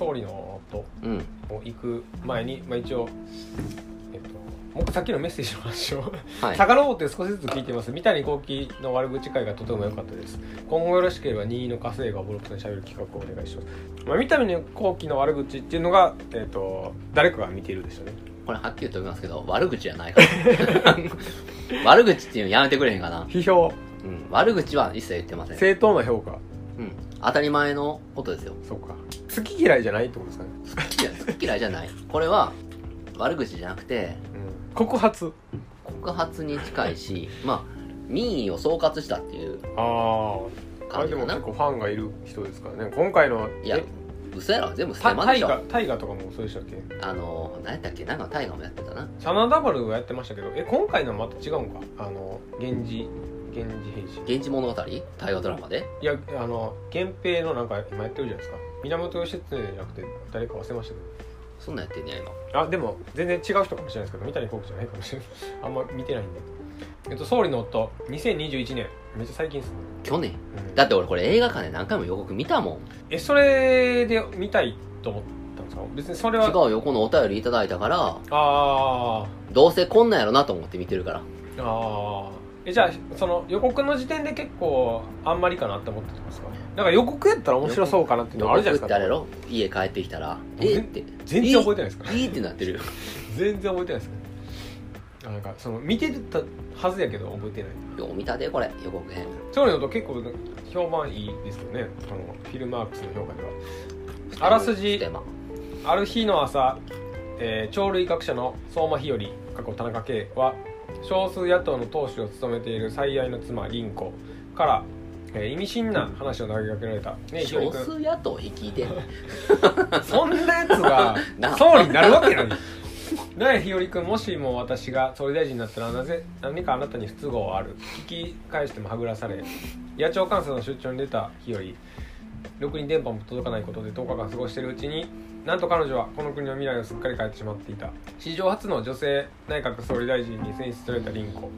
総理の夫うん。を行く前に、まあ、一応、えっと、もうさっきのメッセージの話をはい。遡って少しずつ聞いてます。三谷幸喜の悪口会がとても良かったです。今後よろしければ任意の火星がボロクソにしゃべる企画をお願いします、まあ、三谷幸喜の悪口っていうのが、えっと、誰かが見ているでしょうね。これはっきりと言いますけど悪口じゃないから。悪口っていうのやめてくれへんかな。批評。うん。悪口は一切言ってません。正当な評価。うん。当たり前のことですよ。そうか好き嫌いじゃないってことですかね、好き嫌い好き嫌いじゃない。これは悪口じゃなくてうん、告発。告発に近いしまあ民意を総括したっていうあああれでも結構ファンがいる人ですからね。今回のいやえ？嘘やろ。全部スタテマでしょ。タイガタイガとかもそうでしたっけ？あの何やったっけ？なんかタイガーもやってたな。真田丸がやってましたけど。え今回のはまた違うんか？あの源氏源氏平氏源氏物語？大河ドラマで？いやあの源平のなんか今やってるじゃないですか源義経じゃなくて誰か忘れましたけそんなんやってんねや今。どあでも全然違う人かもしれないですけど三谷幸喜じゃないかもしれない。あんま見てないんで。えっと総理の夫2021年めっちゃ最近ですね、去年。うんだって俺これ映画館で何回も予告見たもん。えそれで見たいと思ったんですか？別にそれは違うよこのお便りいただいたから。ああどうせこんなんやろなと思って見てるから。ああえじゃあその予告の時点で結構あんまりかなって思ってたんですか？なんか予告やったら面白そうかなっていう予のあるじゃないですか。あれやろ？家帰ってきたら。え？えって。全然覚えてないですか？いいってなってる。よ 全然覚えてないですねあなんかその見てたはずやけど覚えてない。よう見たでこれ予告編。そういうのと結構評判いいですよね。このフィルマークスの評価では。あらすじある日の朝、えー鳥類学者の相馬日和過去田中圭は少数野党の党首を務めている最愛の妻凛子から、えー意味深な話を投げかけられた。ね少君数野党率いて そんなやつが な総理になるわけない。ねえ日和君もしも私が総理大臣になったらなぜ何かあなたに不都合ある？聞き返してもはぐらされ野鳥観察の出張に出た日和ろくに電波も届かないことで10日間過ごしているうちになんと彼女はこの国の未来をすっかり変えてしまっていた。史上初の女性内閣総理大臣に選出された凛子。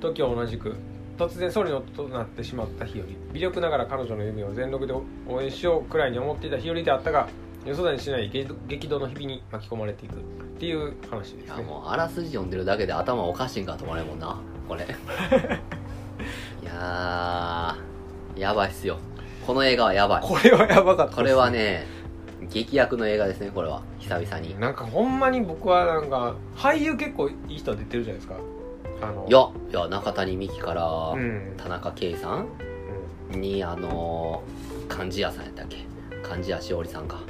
時を同じく突然総理の夫となってしまった日和微力ながら彼女の夢を全力で応援しようくらいに思っていた日和であったが予想だにしない激激動の日々に巻き込まれていくっていう話ですね。いやもうあらすじ読んでるだけで頭おかしいんかと思われるもんな。こ れいやーやばいっすよ。この映画はやばい。これはやばかったですこれはね劇薬の映画ですねこれは。久々に。いなんかほんまに僕はなんか俳優結構いい人出てるじゃないですかあのやいや中谷美紀からうん、田中圭さんうにあのー貫地谷さんやったっけ貫地谷しおりさんか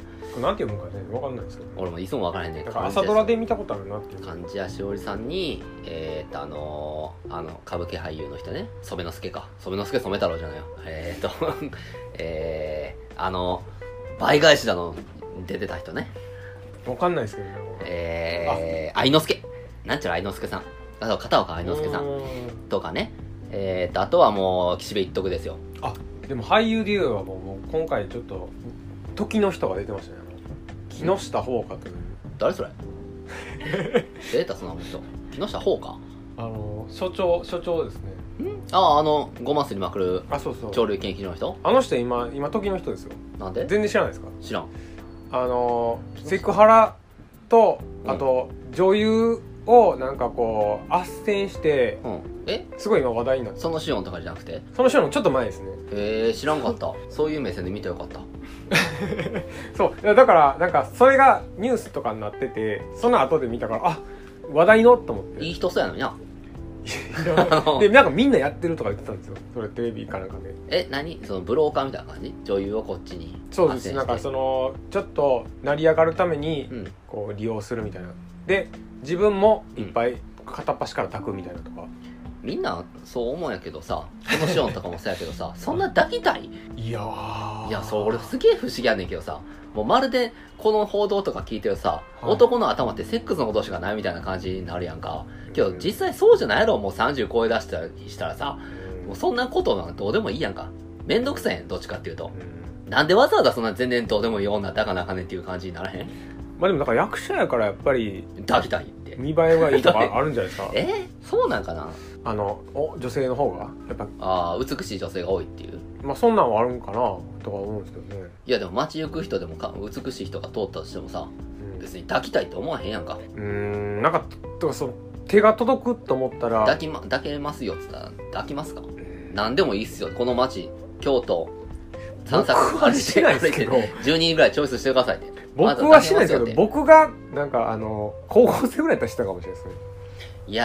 なんて読むかね分かんないですけど。俺もいつも分からへんねん。朝ドラで見たことあるなっていう。貫地谷しおりさんにえー、っとあのーあの歌舞伎俳優の人ね。染之助か。染之助染太郎じゃないよ。えー、っと えー、あの倍返しだの出てた人ね。分かんないですけどね。えー、愛之助。なんちゃら愛之助さんあと片岡愛之助さんうん。とかね。えー、っとあとはもう岸辺一徳ですよ。あでも俳優で言えばもうもう今回ちょっと時の人が出てましたね。あの木下ほうかという。誰それ？出たその人。木下ほうか？あの所長所長ですね。あああのごますりまくるあそうそう。鳥類研究所の人？あの人今今時の人ですよ。なんで？全然知らないですか？知らん。あのセクハラとうんあと女優をなんかこう斡旋してうん。え？すごい今話題になって。そのシオンとかじゃなくて？その人のちょっと前ですね。えー、知らんかった。そういう目線で見てよかった。そう。だからなんかそれがニュースとかになっててその後で見たからあ話題のと思って。いい人そうやのにな。でなんかみんなやってるとか言ってたんですよ。それテレビかなんかで。え何？そのブローカーみたいな感じ？女優をこっちに。そうです。なんかそのちょっと成り上がるためにうん。こう利用するみたいな。で自分もいっぱい片っ端から炊くみたいなとか、みんなそう思うんやけどさそのシオンとかもそうやけどさ そんな抱きたい？いやー。いやそう俺すげえ不思議やねんけどさもうまるでこの報道とか聞いてるさ、はい。男の頭ってセックスのことしかないみたいな感じになるやんか。けど実際そうじゃないやろもう30超え出したりしたらさ。もうそんなことなんかどうでもいいやんか。めんどくさいやんどっちかっていうと。うん。なんでわざわざそんな全然どうでもいい女抱かなあかんねんっていう感じにならへん？まあでもだから役者やからやっぱり抱きたいって。見栄えがいいとか あるんじゃないですか？え？そうなんかな？あのお女性の方が。やっぱああ美しい女性が多いっていう。まあそんなんはあるんかなとか思うんですけどね、いやでも街行く人でもか美しい人が通ったとしてもさうん。別に抱きたいって思わへんやんか。うーんなんかとかその手が届くと思ったら。抱き,、ま、抱けますよっつったら抱きますか？何でもいいっすよ。この街京都。散策僕はしないですけど。歩いて10人ぐらいチョイスしてくださいって僕はしないですけど僕がなんかあの高校生ぐらいやったらしたかもしれないですね。いや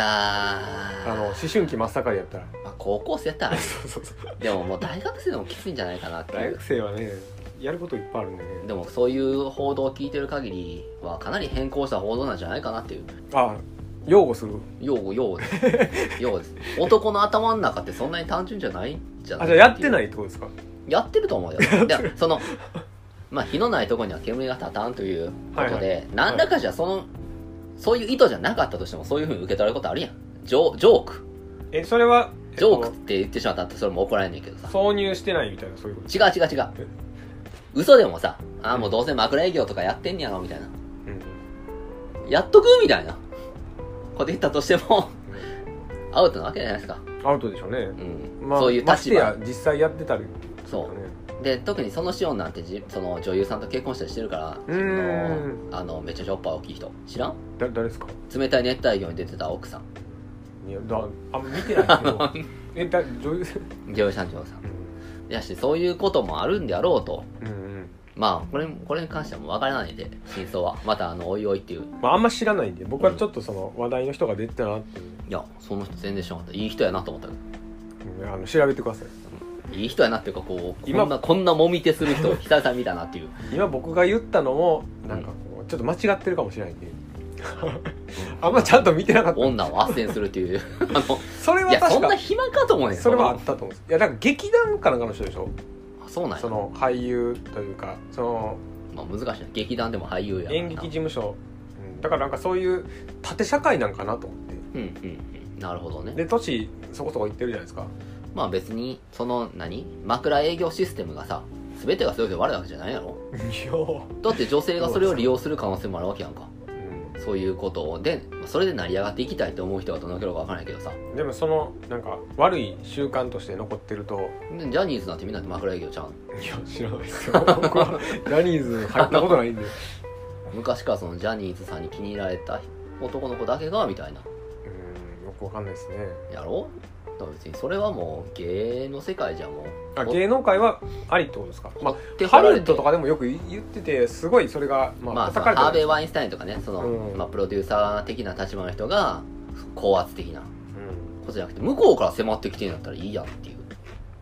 ー。あの思春期真っ盛りやったら。まあ、高校生やったらね。そうそうそう。でももう大学生でもきついんじゃないかなっていう。大学生はねやることいっぱいあるんでね。でもそういう報道を聞いてる限りはかなり変更した報道なんじゃないかなっていう。あ擁護する？用語用語です。用語です。男の頭の中ってそんなに単純じゃないんじゃないあじゃあやっていないってことですか？やってると思うよ。でそのまあ火のないところには煙が立たんということで、はい。はい何らかじゃそのそういう意図じゃなかったとしてもそういうふうに受け取ることあるやん。ジョジョーク。えそれはえっジョークとって言ってしまったらそれも怒られんねんけどさ。挿入してないみたいなそういうこと？違う違う違う。嘘でもさああもうどうせ枕営業とかやってんねやろみたいな。うんやっとく？みたいな。こと言ったとしてもアウトなわけじゃないですか、アウトでしょうね、うん。まあ、そういう立場。ましてや実際やってたりそう。ねで特にそのシオンなんてじその女優さんと結婚したりしてるからうーん。そのあのめっちゃジョッパー大きい人。知らん？だ誰ですか？冷たい熱帯魚に出てた奥さん。いやだあんま見てないけど。えだ女優女優さん女優さん。うん。やしそういうこともあるんであろうと。うんうん。まあこれこれに関してはもう分からないんで真相は。またあのおいおいっていう。まあ、あんま知らないんで僕はちょっとその話題の人が出てたなっていう。いやその人全然知らなかった。いい人やなと思ったけうんあの調べてください。どいい人やなっていうかこう今。こんなこんなもみ手する人 久々に見たなっていう。今僕が言ったのもなんかこうちょっと間違ってるかもしれないんで。あんまちゃんと見てなかった。女を斡旋するっていう。あのそれいやそんな暇かと思うねん。それはあのったと思う。んですいやなんか劇団かなんかの人でしょ？あそうなんや。その俳優というかそのまあ、難しいな。劇団でも俳優やからな。演劇事務所、うん、だからなんかそういう縦社会なんかなと思って。うんうんうん。なるほどね。で年そこそこ行ってるじゃないですかまあ別にその何？枕営業システムがさ全てがそれで悪いわけじゃないやろ？だって女性がそれを利用する可能性もあるわけやんか。うん。そういうことを。でそれで成り上がっていきたいと思う人がどのくらいか分からないけどさ。でもそのなんか悪い習慣として残ってると。でジャニーズなんてみんな枕営業ちゃうん。いや知らないですよ。僕はジャニーズ入ったことないんで。昔からそのジャニーズさんに気に入られた男の子だけがみたいな。うんよくわかんないですね。やろ？だから別にそれはもう芸の世界じゃもう。あ芸能界はありってことですか？ま手あハリウッドとかでもよく言っててすごいそれがまあ、まあ、その叩かれてるハーベイ・ワインスタインとかねその、うん。まあ、プロデューサー的な立場の人が高圧的なうん。ことじゃなくて向こうから迫ってきてんだったらいいやんっていう。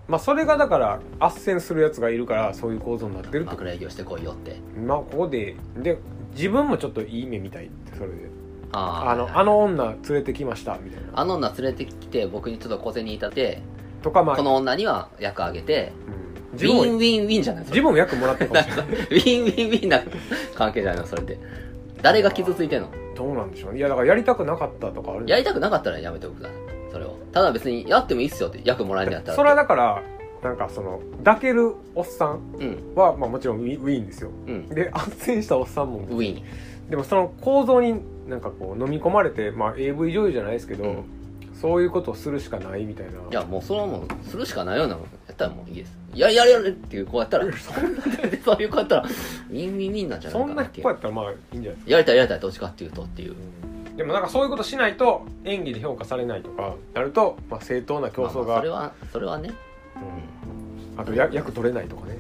まあそれがだから斡旋するやつがいるからそういう構造になってるって枕営業してこいよって。まあここでで自分もちょっといい目見たいってそれであーあのあの女連れてきましたみたいな。あの女連れてきて僕にちょっと小銭いたってとかまあこの女には役あげてうん。ウィンウィンウィンじゃない？それ。自分も役もらってるかもしれない。ウィンウィンウィンな関係じゃないのそれって誰が傷ついてんの？どうなんでしょうね。いやだからやりたくなかったとかあるんじゃないやりたくなかったらやめておいてくださいそれをただ別にやってもいいっすよって役もらえるんやったらそれはだからなんかその抱けるおっさんうんは、まあ、もちろんウィンウィンですよ。うん。で斡旋したおっさんも。ウィンでもその構造になんかこう飲み込まれて、まあ、AV 女優じゃないですけど、うん。そういうことをするしかないみたいな。いやもうそれはもうするしかないようなやったらもういいです。いややれやれっていう子やったら そういう子やったらウィンウィンウィンなんじゃないそんな子やったらまあいいんじゃないですか、やりたいやりたいどっちかっていうとっていう。でもなんかそういうことしないと演技で評価されないとかなると、まあ、正当な競争が、まあまあそれはそれはね。うん。あとや役取れないとかね。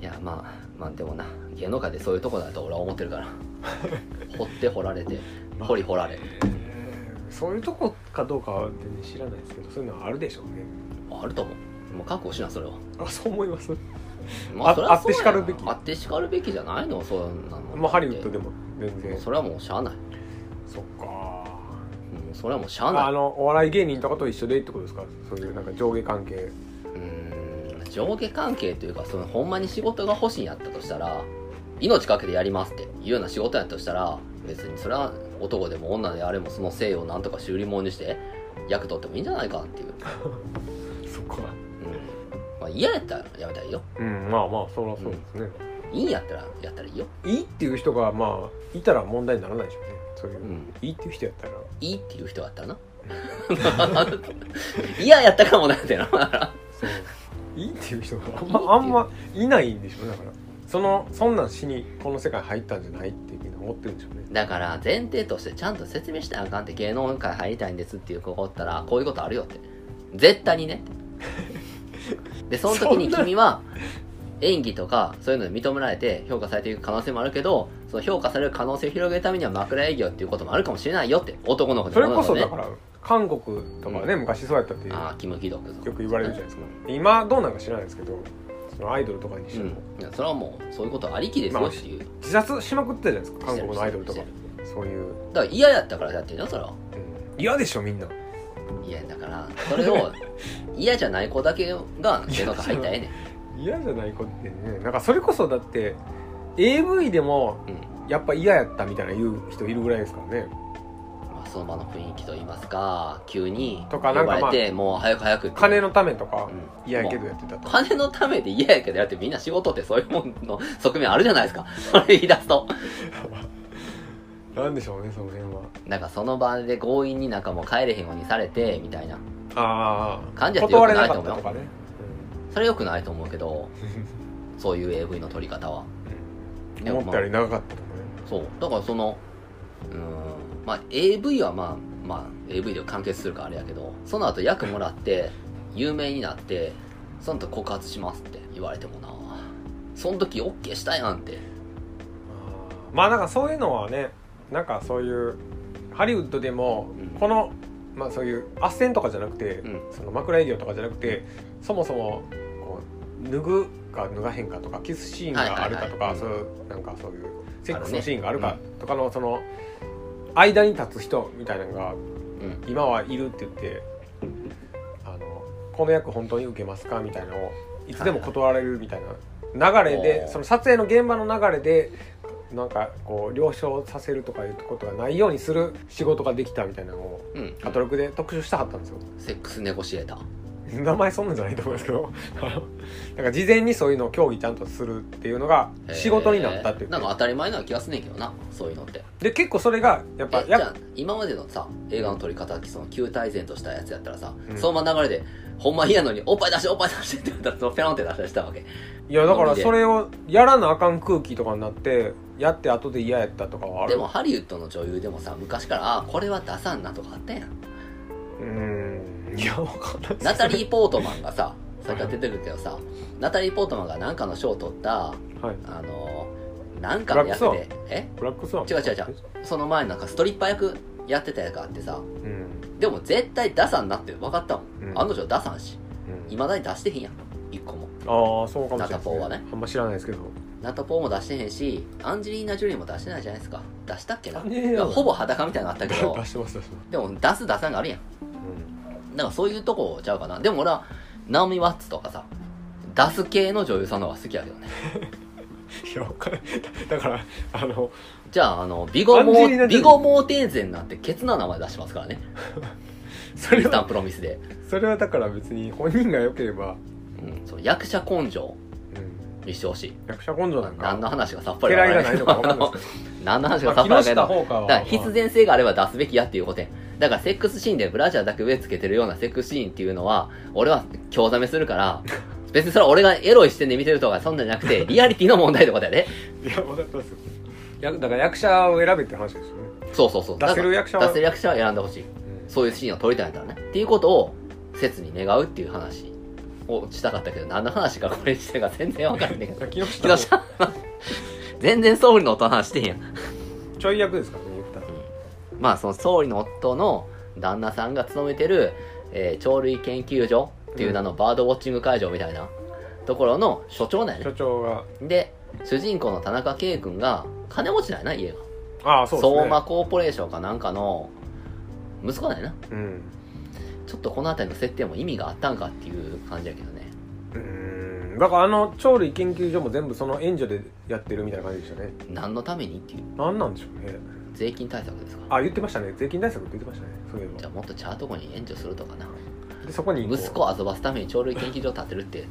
いやまあまあでもな芸能界でそういうとこだと俺は思ってるから。掘って掘られて掘り掘られ。えーそういうとこかどうかは全然知らないですけどそういうのはあるでしょうね。あると思う。もう覚悟しなそれは。あそう思います。まああってしかるべき。あってしかるべきじゃないのそうなの。まあハリウッドでも全然。それはもうしゃあない。そっか。うんそれはもうしゃあない。あのお笑い芸人とかと一緒でってことですか？そういうなんか上下関係上下関係というかそのほんまに仕事が欲しいんやったとしたら命かけてやりますっていうような仕事やったとしたら別にそれは男でも女であれもその性をなんとか修理物にして役取ってもいいんじゃないかっていう、そっかうん。まあ、嫌やったらやめたらいいよ。うんまあまあそりゃそうですね、いいんやったらやったらいいよ。いいっていう人がまあいたら問題にならないでしょうね。そういう、うん。いいっていう人やったら。いいっていう人だったらな。嫌やったかもなってな。そういいっていう人があんまあんまいないんでしょうねだから。そのそんなんしにこの世界入ったんじゃないっていうふうに思ってるんでしょうね。だから前提としてちゃんと説明してあかんって芸能界入りたいんですっていう子がおったらこういうことあるよって。絶対にね。でその時に君は 演技とかそういうので認められて評価されていく可能性もあるけどその評価される可能性を広げるためには枕営業っていうこともあるかもしれないよって男の子でそれこそだから韓国とかね、昔そうやったってよああキム・キドクく言われるじゃないですか今どうなんか知らないですけどそのアイドルとかにしても、うん、いやそれはもうそういうことありきですよっていう、自殺しまくってたじゃないですか韓国のアイドルとか。そういう、だから嫌やったからやってるよそれは。うん。嫌でしょみんな。嫌だからそれを嫌じゃない子だけが芸能界入ったらええねん嫌じゃない子ってねなんかそれこそだって AV でもうん。やっぱ嫌やったみたいな言う人いるぐらいですからね。まあ、その場の雰囲気といいますか急にとかなんか呼ばれて、もう早く早く金のためとかうん。嫌やけどやってたと。金のためで嫌やけどやってみんな仕事ってそういうもんの 側面あるじゃないですか。それ言い出すと。なんでしょうねその辺は。なんかその場で強引になんかもう帰れへんようにされてみたいな。ああ感じやってよくなと思うよ。ね、それよくないと思うけど そういう AV の撮り方は。うん。思ったより長かったとかねそう。だからそのうーんまあ AV はまあまあ AV で完結するからあれやけどその後役もらって 有名になってその後告発しますって言われてもな。その時 OK したやんって。まあなんかそういうのはねなんかそういうハリウッドでもうん。この、まあそういう斡旋とかじゃなくて、うん。その枕営業とかじゃなくてそもそもこう脱ぐか脱がへんかとかキスシーンがあるかとか、そういうなんかそういうセックスのシーンがあるかとかのその間に立つ人みたいなのがうん。今はいるって言ってあのこの役本当に受けますかみたいなのをいつでも断られるみたいな流れおでーその撮影の現場の流れでなんかこう了承させるとかいうことがないようにする仕事ができたみたいなのをうん。カトログで特集したはったんですよ。セックスネゴシエーター 名前そんなんじゃないと思いますけど。あ のなんか事前にそういうのを協議ちゃんとするっていうのが仕事になったって言ってなんか当たり前な気がすんねんけどなそういうのって。で結構それがやっぱや今までのさ映画の撮り方その旧大前としたやつやったらさ、うん。そのまま流れでほんま嫌やのにおっぱい出しておっぱい出してって言ったらそのペロンって出したりしたわけ。いやだからそれをやらなあかん空気とかになってやって後で嫌やったとかはある。でもハリウッドの女優でもさ昔からあこれは出さんなとかあったやんうーん。いやわかんない。ナタリー・ポートマンがささっきから出てるけどさ。ナタリー・ポートマンが何かの賞を取ったはい。あのなんかの役でえ？ブラックスワン。違う違う違う。その前なんかストリッパー役やってたやつがあってさ。うん。でも絶対出さんなって分かったもん、うん。案の定出さんし。うん。いまだに出してへんやん。一個も。ああそうかもしれないナタポーはね。あんま知らないですけど。ナタポーも出してへんしアンジェリーナ・ジュリーも出してないじゃないですか。出したっけな。ほぼ裸みたいなのあったけど。出してます出してます。でも出す出さんがあるやんうんだからそういうとこちゃうかな。でも俺はナオミ・ワッツとかさ出す系の女優さんの方が好きやけどね。いやわかだからあのじゃああのビゴモアンジェリーナジョリーービゴモーテーゼンなんてケツな名前出しますからね。そクリスタン・れはプロミスで、それはだから別に本人が良ければ、うん、そう役者根性。うん、にしてほしい。役者根性なんか。何の話がさっぱりなか分かんないですけ 何の話がさっぱりない下ほうかは。だから必然性があれば出すべきやっていうことや。だからセックスシーンでブラジャーだけ上つけてるようなセックスシーンっていうのは俺は興ざめするから別にそれは俺がエロい視点で見てるとかそんなんじゃなくてリアリティの問題ってことやで。いや分かってますだから役者を選べって話ですよね、そうそうそう。出せる役者は出せる役者は選んでほしい。そういうシーンを撮りたいんだったらね。っていうことを切に願うっていう話をしたかったけど何の話かこれしてるか全然分からんねんけど。木下木下全然総理の夫の話してへんや。ん ちょい役ですからね言ったらまあその総理の夫の旦那さんが勤めてる、えー鳥類研究所っていう名のバードウォッチング会場みたいなところの所長なんや所ね長が。で主人公の田中圭君が金持ちなんやな家が。ああそうですね。相馬コーポレーションかなんかの息子なんやな。うんちょっとこの辺りの設定も意味があったんかっていう感じやけどね。うーん。だからあの鳥類研究所も全部その援助でやってるみたいな感じでしたね。何のためにっていう。何なんでしょうね。税金対策ですか？あ言ってましたね。税金対策って言ってましたね。そういえば。じゃあもっとちゃうとこに援助するとかな。でそこに息子を遊ばすために鳥類研究所建てるって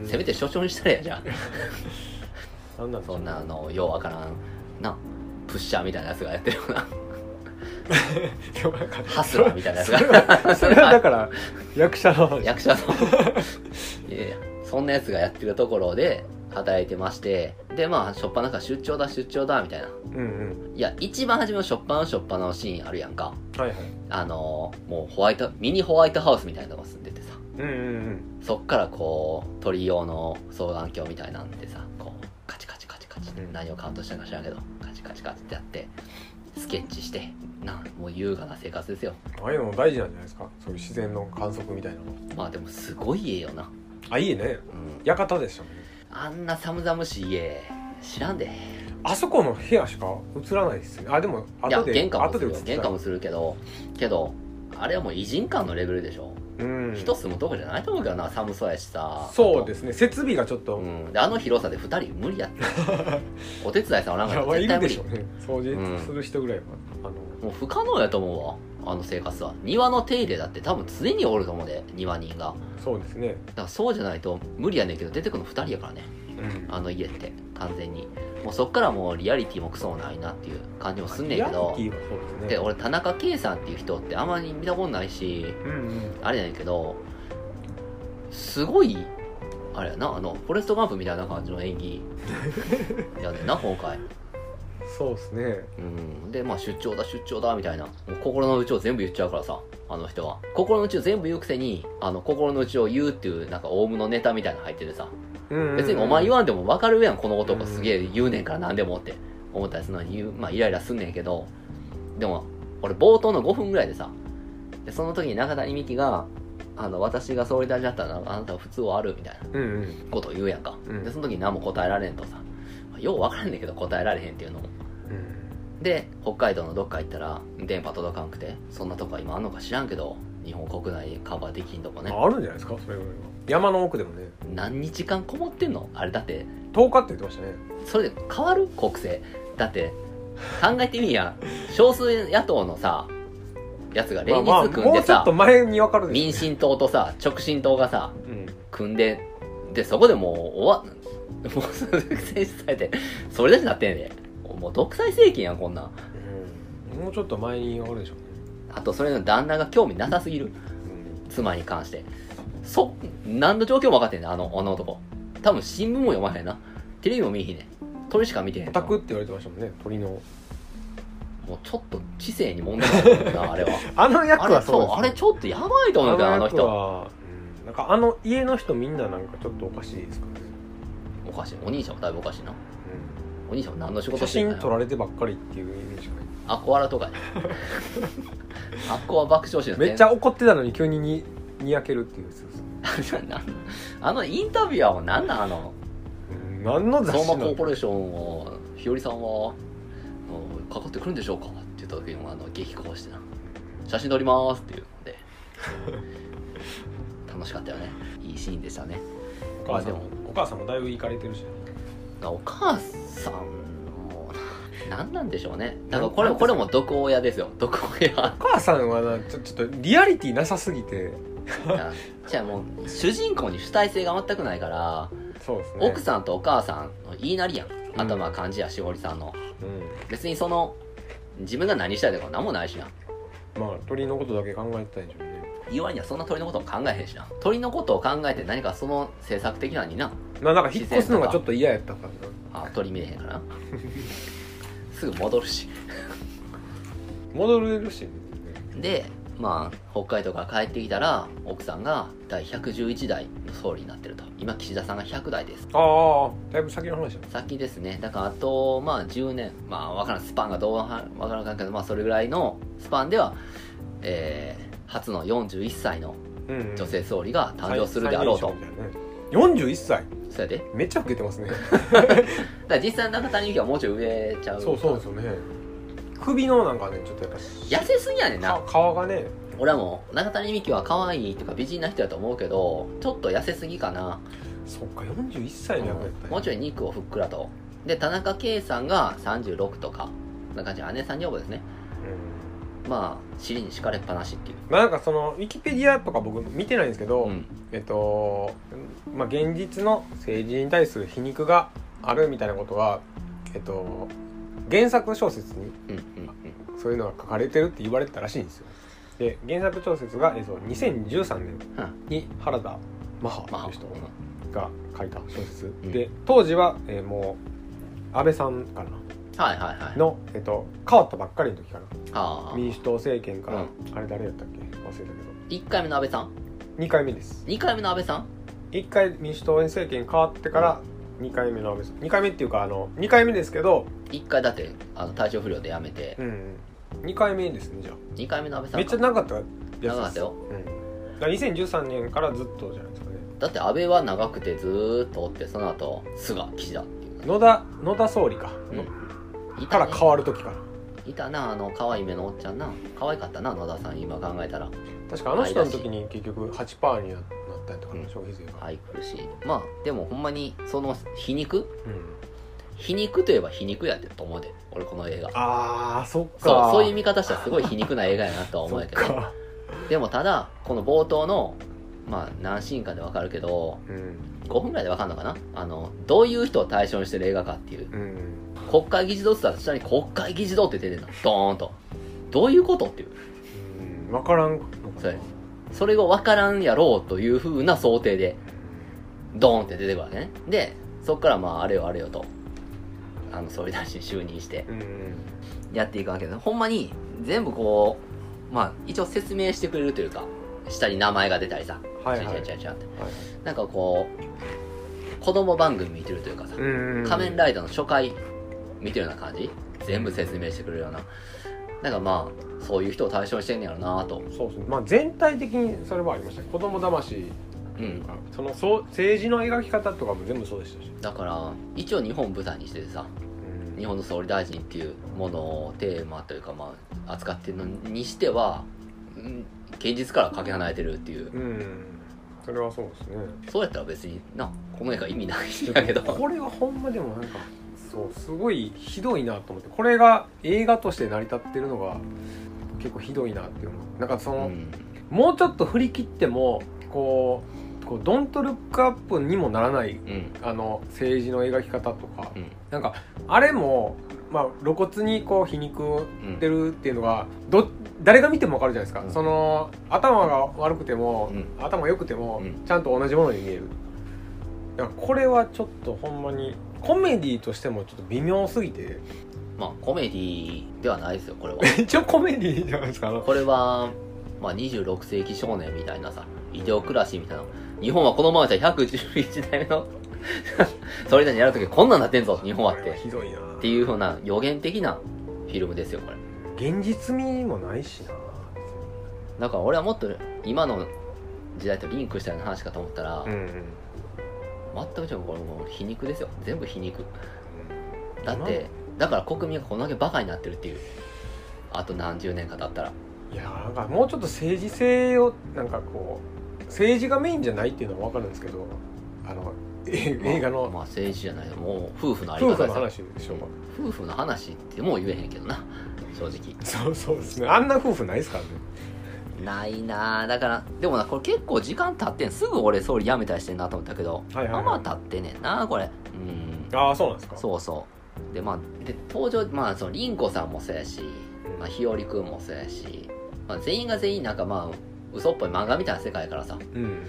うん。せめて所長にしたらやじゃ なんなんなあのようわからんなプッシャーみたいなやつがやってるような ハスラーみたいなやつそれはがそれはだから役者の。話役者の。いやいやそんなやつがやってるところで働いてましてでまあしょっぱなんか出張だ出張だみたいな。うんいや一番初めのしょっぱなしょっぱなのシーンあるやんか。うんはいはい。あのもうホワイトミニホワイトハウスみたいなのが住んでてさ。うんうんうん。そっからこう鳥用の双眼鏡みたいなんでさこうカチカチカチカチってうん。何をカウントしたか知らんけどカチカチカチってやってスケッチしてなもう優雅な生活ですよ。ああいうのも大事なんじゃないですか？そういう自然の観測みたいなの。まあでもすごい家よな。あいいね。うん。館でしたもんね。あんな寒々しい家知らんで。あそこの部屋しか映らないですね。あでもいや後で玄関もするよ。玄関もするけどけどあれはもう偉人館のレベルでしょ、うん。人住むとこじゃないと思うけどな寒そうやしさ。そうですね。設備がちょっと、うん、であの広さで2人無理やって。お手伝いさんおらんかいやまあいら絶対でしょうね。掃除する人ぐらいは、あの。もう不可能やと思うわあの生活は。庭の手入れだって多分常におると思うで庭人が。そうですね。だからそうじゃないと無理やねんけど出てくるの2人やからね。うん。あの家って完全に。もうそっからもうリアリティもクソもないなっていう感じもすんねんけど。リアリティはそうですね。で俺田中圭さんっていう人ってあまり見たことないしうんうん。あれやねんけどすごいあれやなあのフォレストガンプみたいな感じの演技。やねんな今回そうですね。うん。でまあ出張だ出張だみたいな。もう心の内を全部言っちゃうからさあの人は。心の内を全部言うくせにあの心の内を言うっていうなんかオウムのネタみたいなの入っててさ。うんうん別にお前言わわんでも分かるやんこの男うんすげえ言うねんから何でもって。思ったりするのに言うまあイライラすんねんけど。でも俺冒頭の5分ぐらいでさでその時に中谷美紀があの私が総理大臣だったらあなたは普通はあるみたいな。うんうん。ことを言うやんか、うん。でその時に何も答えられんとさ。よう分からんねんけど答えられへんっていうのも。うんで北海道のどっか行ったら電波届かんくてそんなとこは今あんのか知らんけど日本国内でカバーできんとこね。ああるんじゃないですか？それぐらいは。山の奥でもね。何日間こもってんの？あれだって。10日って言ってましたね。それで変わる国政だって考えてみいや。少数野党のさやつが連まあまあ立組んでさもうちょっと前に分かる民進党とさ直進党がさうん。組んででそこでもう終わもう 選出されてそれだけなってんでもう独裁政権やんこんなん。うん。もうちょっと前に分かるでしょうね。あとそれの旦那が興味なさすぎる。うん。妻に関して。そ何の状況も分かってんねんあのあの男。多分新聞も読まへんな。テレビも見えへんねん。鳥しか見てへんオタクって言われてましたもんね鳥の。もうちょっと知性に問題があるな あれは。あの役はそうですあれちょっとやばいと思うけどあの役人はうんなんかあの家の人みんななんかちょっとおかしいですからね、おかしい。お兄ちゃんもだいぶおかしいなお兄ちゃんも何の仕うん、事してんの写真撮られてばっかりっていうイメージが。アコアラとかね アッコは爆笑しめっちゃ怒ってたのに急にににやけるっていうあのインタビュアーは何なんあのうん何の雑誌なのコーポレーションは日和さんはかかってくるんでしょうか？って言った時もあの激高してな。写真撮りますって言うので。楽しかったよね。いいシーンでしたね。お母さんもまあでお母さんもだいぶ行かれてるしお母さんも何なんでしょうね。だからこれこれも毒親ですよ。毒親。お母さんはなちょちょっとリアリティなさすぎて。じゃあもう主人公に主体性が全くないからそうですね。奥さんとお母さんの言いなりやん。うん頭は漢字やしほりさんの。う別にその自分が何したいとか何もないしな。んまあ鳥のことだけ考えてたんでしょうね。言わにはそんな鳥のことを考えへんしな。鳥のことを考えて何かその政策的なのになななんか引っ越すのがちょっと嫌やったからなあ鳥見れへんからな。すぐ戻るし。戻れるし。ねでまあ北海道から帰ってきたら奥さんが第111代の総理になってると。今岸田さんが100代です。ああだいぶ先の話だ先ですね。だからあとまあ10年。まあわからん。スパンがどうはわからんけどまあそれぐらいのスパンではえー、初の41歳のうん女性総理が誕生するであろうと、最年少みたいなね。41歳それで。めっちゃ老けてますね。だから実際中谷由紀はもうちょい上ちゃうそうそうですよね。首のなんかねちょっとやっぱ痩せすぎやねんな。か皮がね。俺はもう中谷美紀は可愛いとか美人な人だと思うけどちょっと痩せすぎかな、そっか41歳の役やったんや。もうちょい肉をふっくらと。で田中圭さんが36とか。な感じ。姉さん女房ですねまあ尻に敷かれっぱなしっていう。まあなんかそのウィキペディアとか僕見てないんですけど、うん。えっとまあ現実の政治に対する皮肉があるみたいなことはえっと原作小説にうんうんそういうのが書かれてるって言われてたらしいんですよ。で原作小説が、えっと、2013年に原田マハまあという人が書いた小説、ん。で当時は、えーもう安倍さんかなの、えっと、変わったばっかりの時かな。民主党政権から、うん。あれ誰やったっけ？忘れたけど。1回目の安倍さん？2回目です。2回目の安倍さん？1回民主党政権変わってから2回目の安倍さん。2回目っていうかあの2回目ですけど、1回だってあの体調不良で辞めて。うん、2回目ですねじゃあ。2回目の安倍さんめっちゃ長かったやつです。長かったよ。うん、だから2013年からずっとじゃないですかね。だって安倍は長くてずーっとおってその後菅岸田っていう。野田野田総理か、いたねから変わる時から。いたなあの可愛い目のおっちゃんな。可愛かったな野田さん今考えたら。確かあの人の時に結局8%になったりとかな、うん。消費税が、愛くるしい。まあでもほんまにその皮肉？うん、皮肉といえば皮肉やってと思うで。俺この映画。あーそっか。そうそういう見方したらすごい皮肉な映画やなとは思うけど。でもただこの冒頭のまあ何シーンかでわかるけどうん。5分ぐらいでわかるのかな？あのどういう人を対象にしてる映画かっていう。うん国会議事堂って言ったら下に国会議事堂って出てるのドーンと。どういうことっていう。うん分からんのかな。それそれを分からんやろうという風な想定でドーンって出てくるわけね。でそっからまああれよあれよとあの総理大臣就任してうん。やっていくわけでほんまに全部こうまあ一応説明してくれるというか下に名前が出たりさ。はいはい。って。はいなんかこう子供番組見てるというかさ、うん。仮面ライダーの初回見てるような感じ？全部説明してくれるような。なんかまあそういう人を対象にしてんねやろなと。そうですね。まあ全体的にそれはありました。ね子供騙しというか、そのそう政治の描き方とかも全部そうでしたし、だから一応日本舞台にしててさうん。日本の総理大臣っていうものをテーマというかまあ扱ってるのにしてはうん現実からかけ離れてるっていう。うん。それはそうですね。そうやったら別になこの映画意味ないんだけど。これはほんまでもなんかそうすごいひどいなと思ってこれが映画として成り立ってるのが結構ひどいなっていうの。なんかその、うん。もうちょっと振り切ってもこうこうドントルックアップにもならないうん。あの政治の描き方とか、うん。なんかあれも、まあ、露骨にこう皮肉ってるっていうのがど誰が見ても分かるじゃないですか、うん。その頭が悪くても、う頭良くても、うん。ちゃんと同じものに見える。だからこれはちょっとほんまにコメディとしてもちょっと微妙すぎて。まあコメディではないですよこれは。一応コメディじゃないですか。これは、まあ、26世紀少年みたいなさイデオクラシーみたいな。日本はこのままじゃ111代目の それなりにやるときこんなんなってんぞ日本はって。ひどいな。っていうふうな予言的なフィルムですよこれ。現実味もないしな。だから俺はもっと今の時代とリンクしたような話かと思ったら、うんうん全く違うこれもう皮肉ですよ。全部皮肉。だってだから国民がこんだけバカになってるっていう。あと何十年か経ったら。いやなんかもうちょっと政治性をなんかこう政治がメインじゃないっていうのは分かるんですけどあのえ映画のまあ政治じゃない。もう夫婦のあり夫婦の方ですよ話でしょうか夫婦の話ってもう言えへんけどな。正直。そうそうですね。あんな夫婦ないですからねないなあ。だからでもなこれ結構時間経ってん。すぐ俺総理辞めたりしてんなと思ったけど、はいはいはい。まあまあ経ってんねんなこれ。うん。ああそうなんですか。そうそう。でまあで登場まあその凛子さんもそうやし、まあ、日和くんもそうやし、まあ、全員が全員なんかまあ嘘っぽい漫画みたいな世界やからさ、うん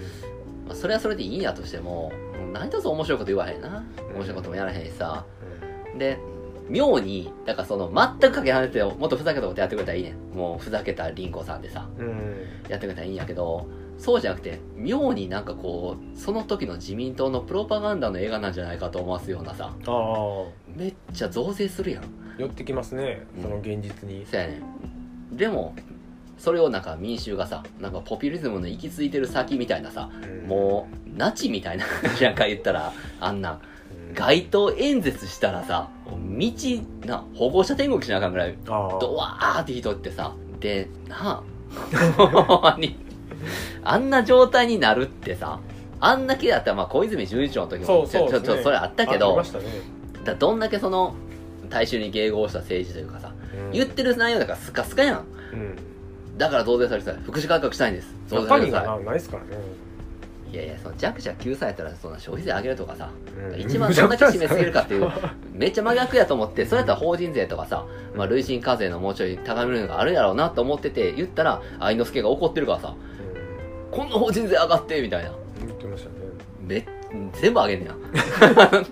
まあ、それはそれでいいんやとしてももう何一つ面白いこと言わへんな。面白いこともやらへんしさ。で妙にだからその全くかけ離れてもっとふざけたことやってくれたらいいねん。もうふざけた凛子さんでさ。うん、うんやってくれたらいいんやけどそうじゃなくて妙になんかこうその時の自民党のプロパガンダの映画なんじゃないかと思わすようなさ。ああ。めっちゃ増税するやん。寄ってきますねうん。その現実に、そうやねん。でもそれをなんか民衆がさなんかポピュリズムの行き着いてる先みたいなさうん。もうナチみたいな感じなんか言ったらあんなうん。街頭演説したらさ道な保護者天国しなあかんぐらいドワーって人ってさでなああんな状態になるってさあんだけだったらまあ小泉純一郎の時もちょちょちょそれあったけどね、だどんだけその大衆に迎合した政治というかさうん。言ってる内容だからスカスカやん。うん。だから増税されてた。福祉改革したいんです。増税されて中身がください。なないですからねいやいやその弱者救済やったらそんな消費税上げるとかさうん。一番どんだけ締めすぎるかっていうめっちゃ真逆やと思ってそうやったら法人税とかさ、まあ、累進課税のもうちょい高めるのがあるやろうなと思ってて言ったら愛之助が怒ってるからさうん。こんな法人税上がってみたいな。言ってましたね。め全部上げんねや。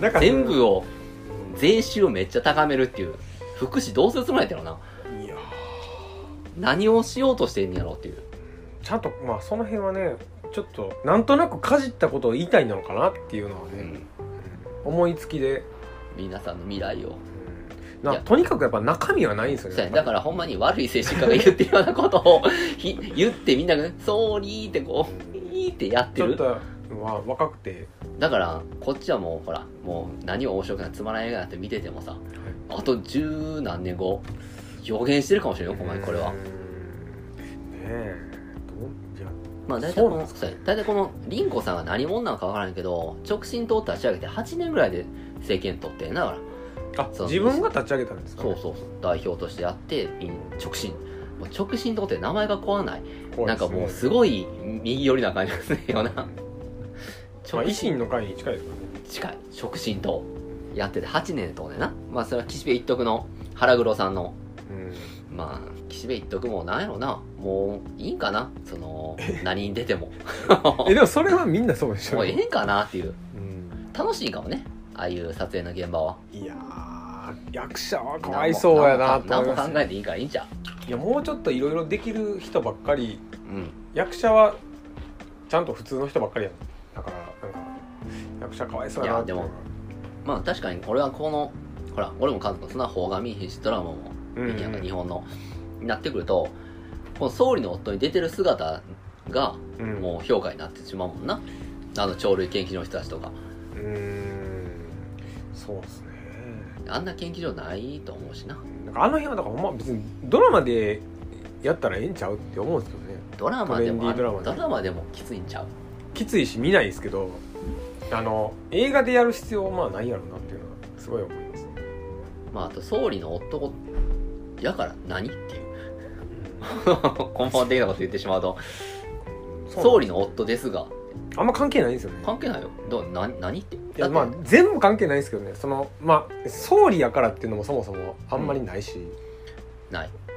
なんか全部を税収をめっちゃ高めるっていう福祉どうするつもりやったろな。いや何をしようとしてんねやろっていう。ちゃんとまあその辺はねちょっとなんとなくかじったことを言いたいのかなっていうのはね、うん。思いつきで、皆さんの未来を。ないや。とにかくやっぱ中身はないんですよねそうやだからほんまに悪い政治家が言ってるようなことを ひ言ってみんなが「そうに」ってこう「いい」ってやってる。ちょっとは若くて。だからこっちはもうほらもう何を面白くないつまらない映画なんて見ててもさあと十何年後予言してるかもしれないよほんまにこれは。うーん。ねえまあ大体この大体この凛子さんが何者なのか分からんけど直進党立ち上げて8年ぐらいで政権取ってんだから。あそう。自分が立ち上げたんですか、ね、そうそうそう。代表としてやってい直進。もう直進党って名前が怖ない。ね。ないんかもうすごい右寄りな感じですねよな。まあ、維新の会に近いですかね。近い。直進党やってて8年とねな。まあそれは岸辺一徳の腹黒さんのうんまあ岸辺一徳もなんやろな。もういいんかな？その何に出ても。えでもそれはみんなそうでしょ。もうええんかな？っていう。うん。楽しいかもね。ああいう撮影の現場は。いやー役者はかわいそうやなと何も考えていいからいいんちゃいやもうちょっといろいろできる人ばっかり。ううん。役者はちゃんと普通の人ばっかりやん。だからなんか役者かわいそうやないうのがまあ確かに俺はこのほら俺も家族そんな方が見えへんしドラマも見えへんやん。か、うん日本のになってくるとこの総理の夫に出てる姿がうん。もう評価になってしまうもんな。あの鳥類研究所の人たちとか。うーん。そうですね。あんな研究所ないと思うしな。なんかあの辺はだからほんま別にドラマでやったらええんちゃうって思うんですけどね。ドラマでもドラマで。ドラマでもきついんちゃう。きついし見ないですけどあの映画でやる必要はまあないやろなっていうのはすごい思いますね。まああと総理の夫やから何っていう。根本的なこと言ってしまうと。総理の夫ですが。あんま関係ないんですよね。関係ないよ。どうな何って。いやだって。まあ全部関係ないんですけどね。そのまあ総理やからっていうのもそもそもあんまりないし、ない。うん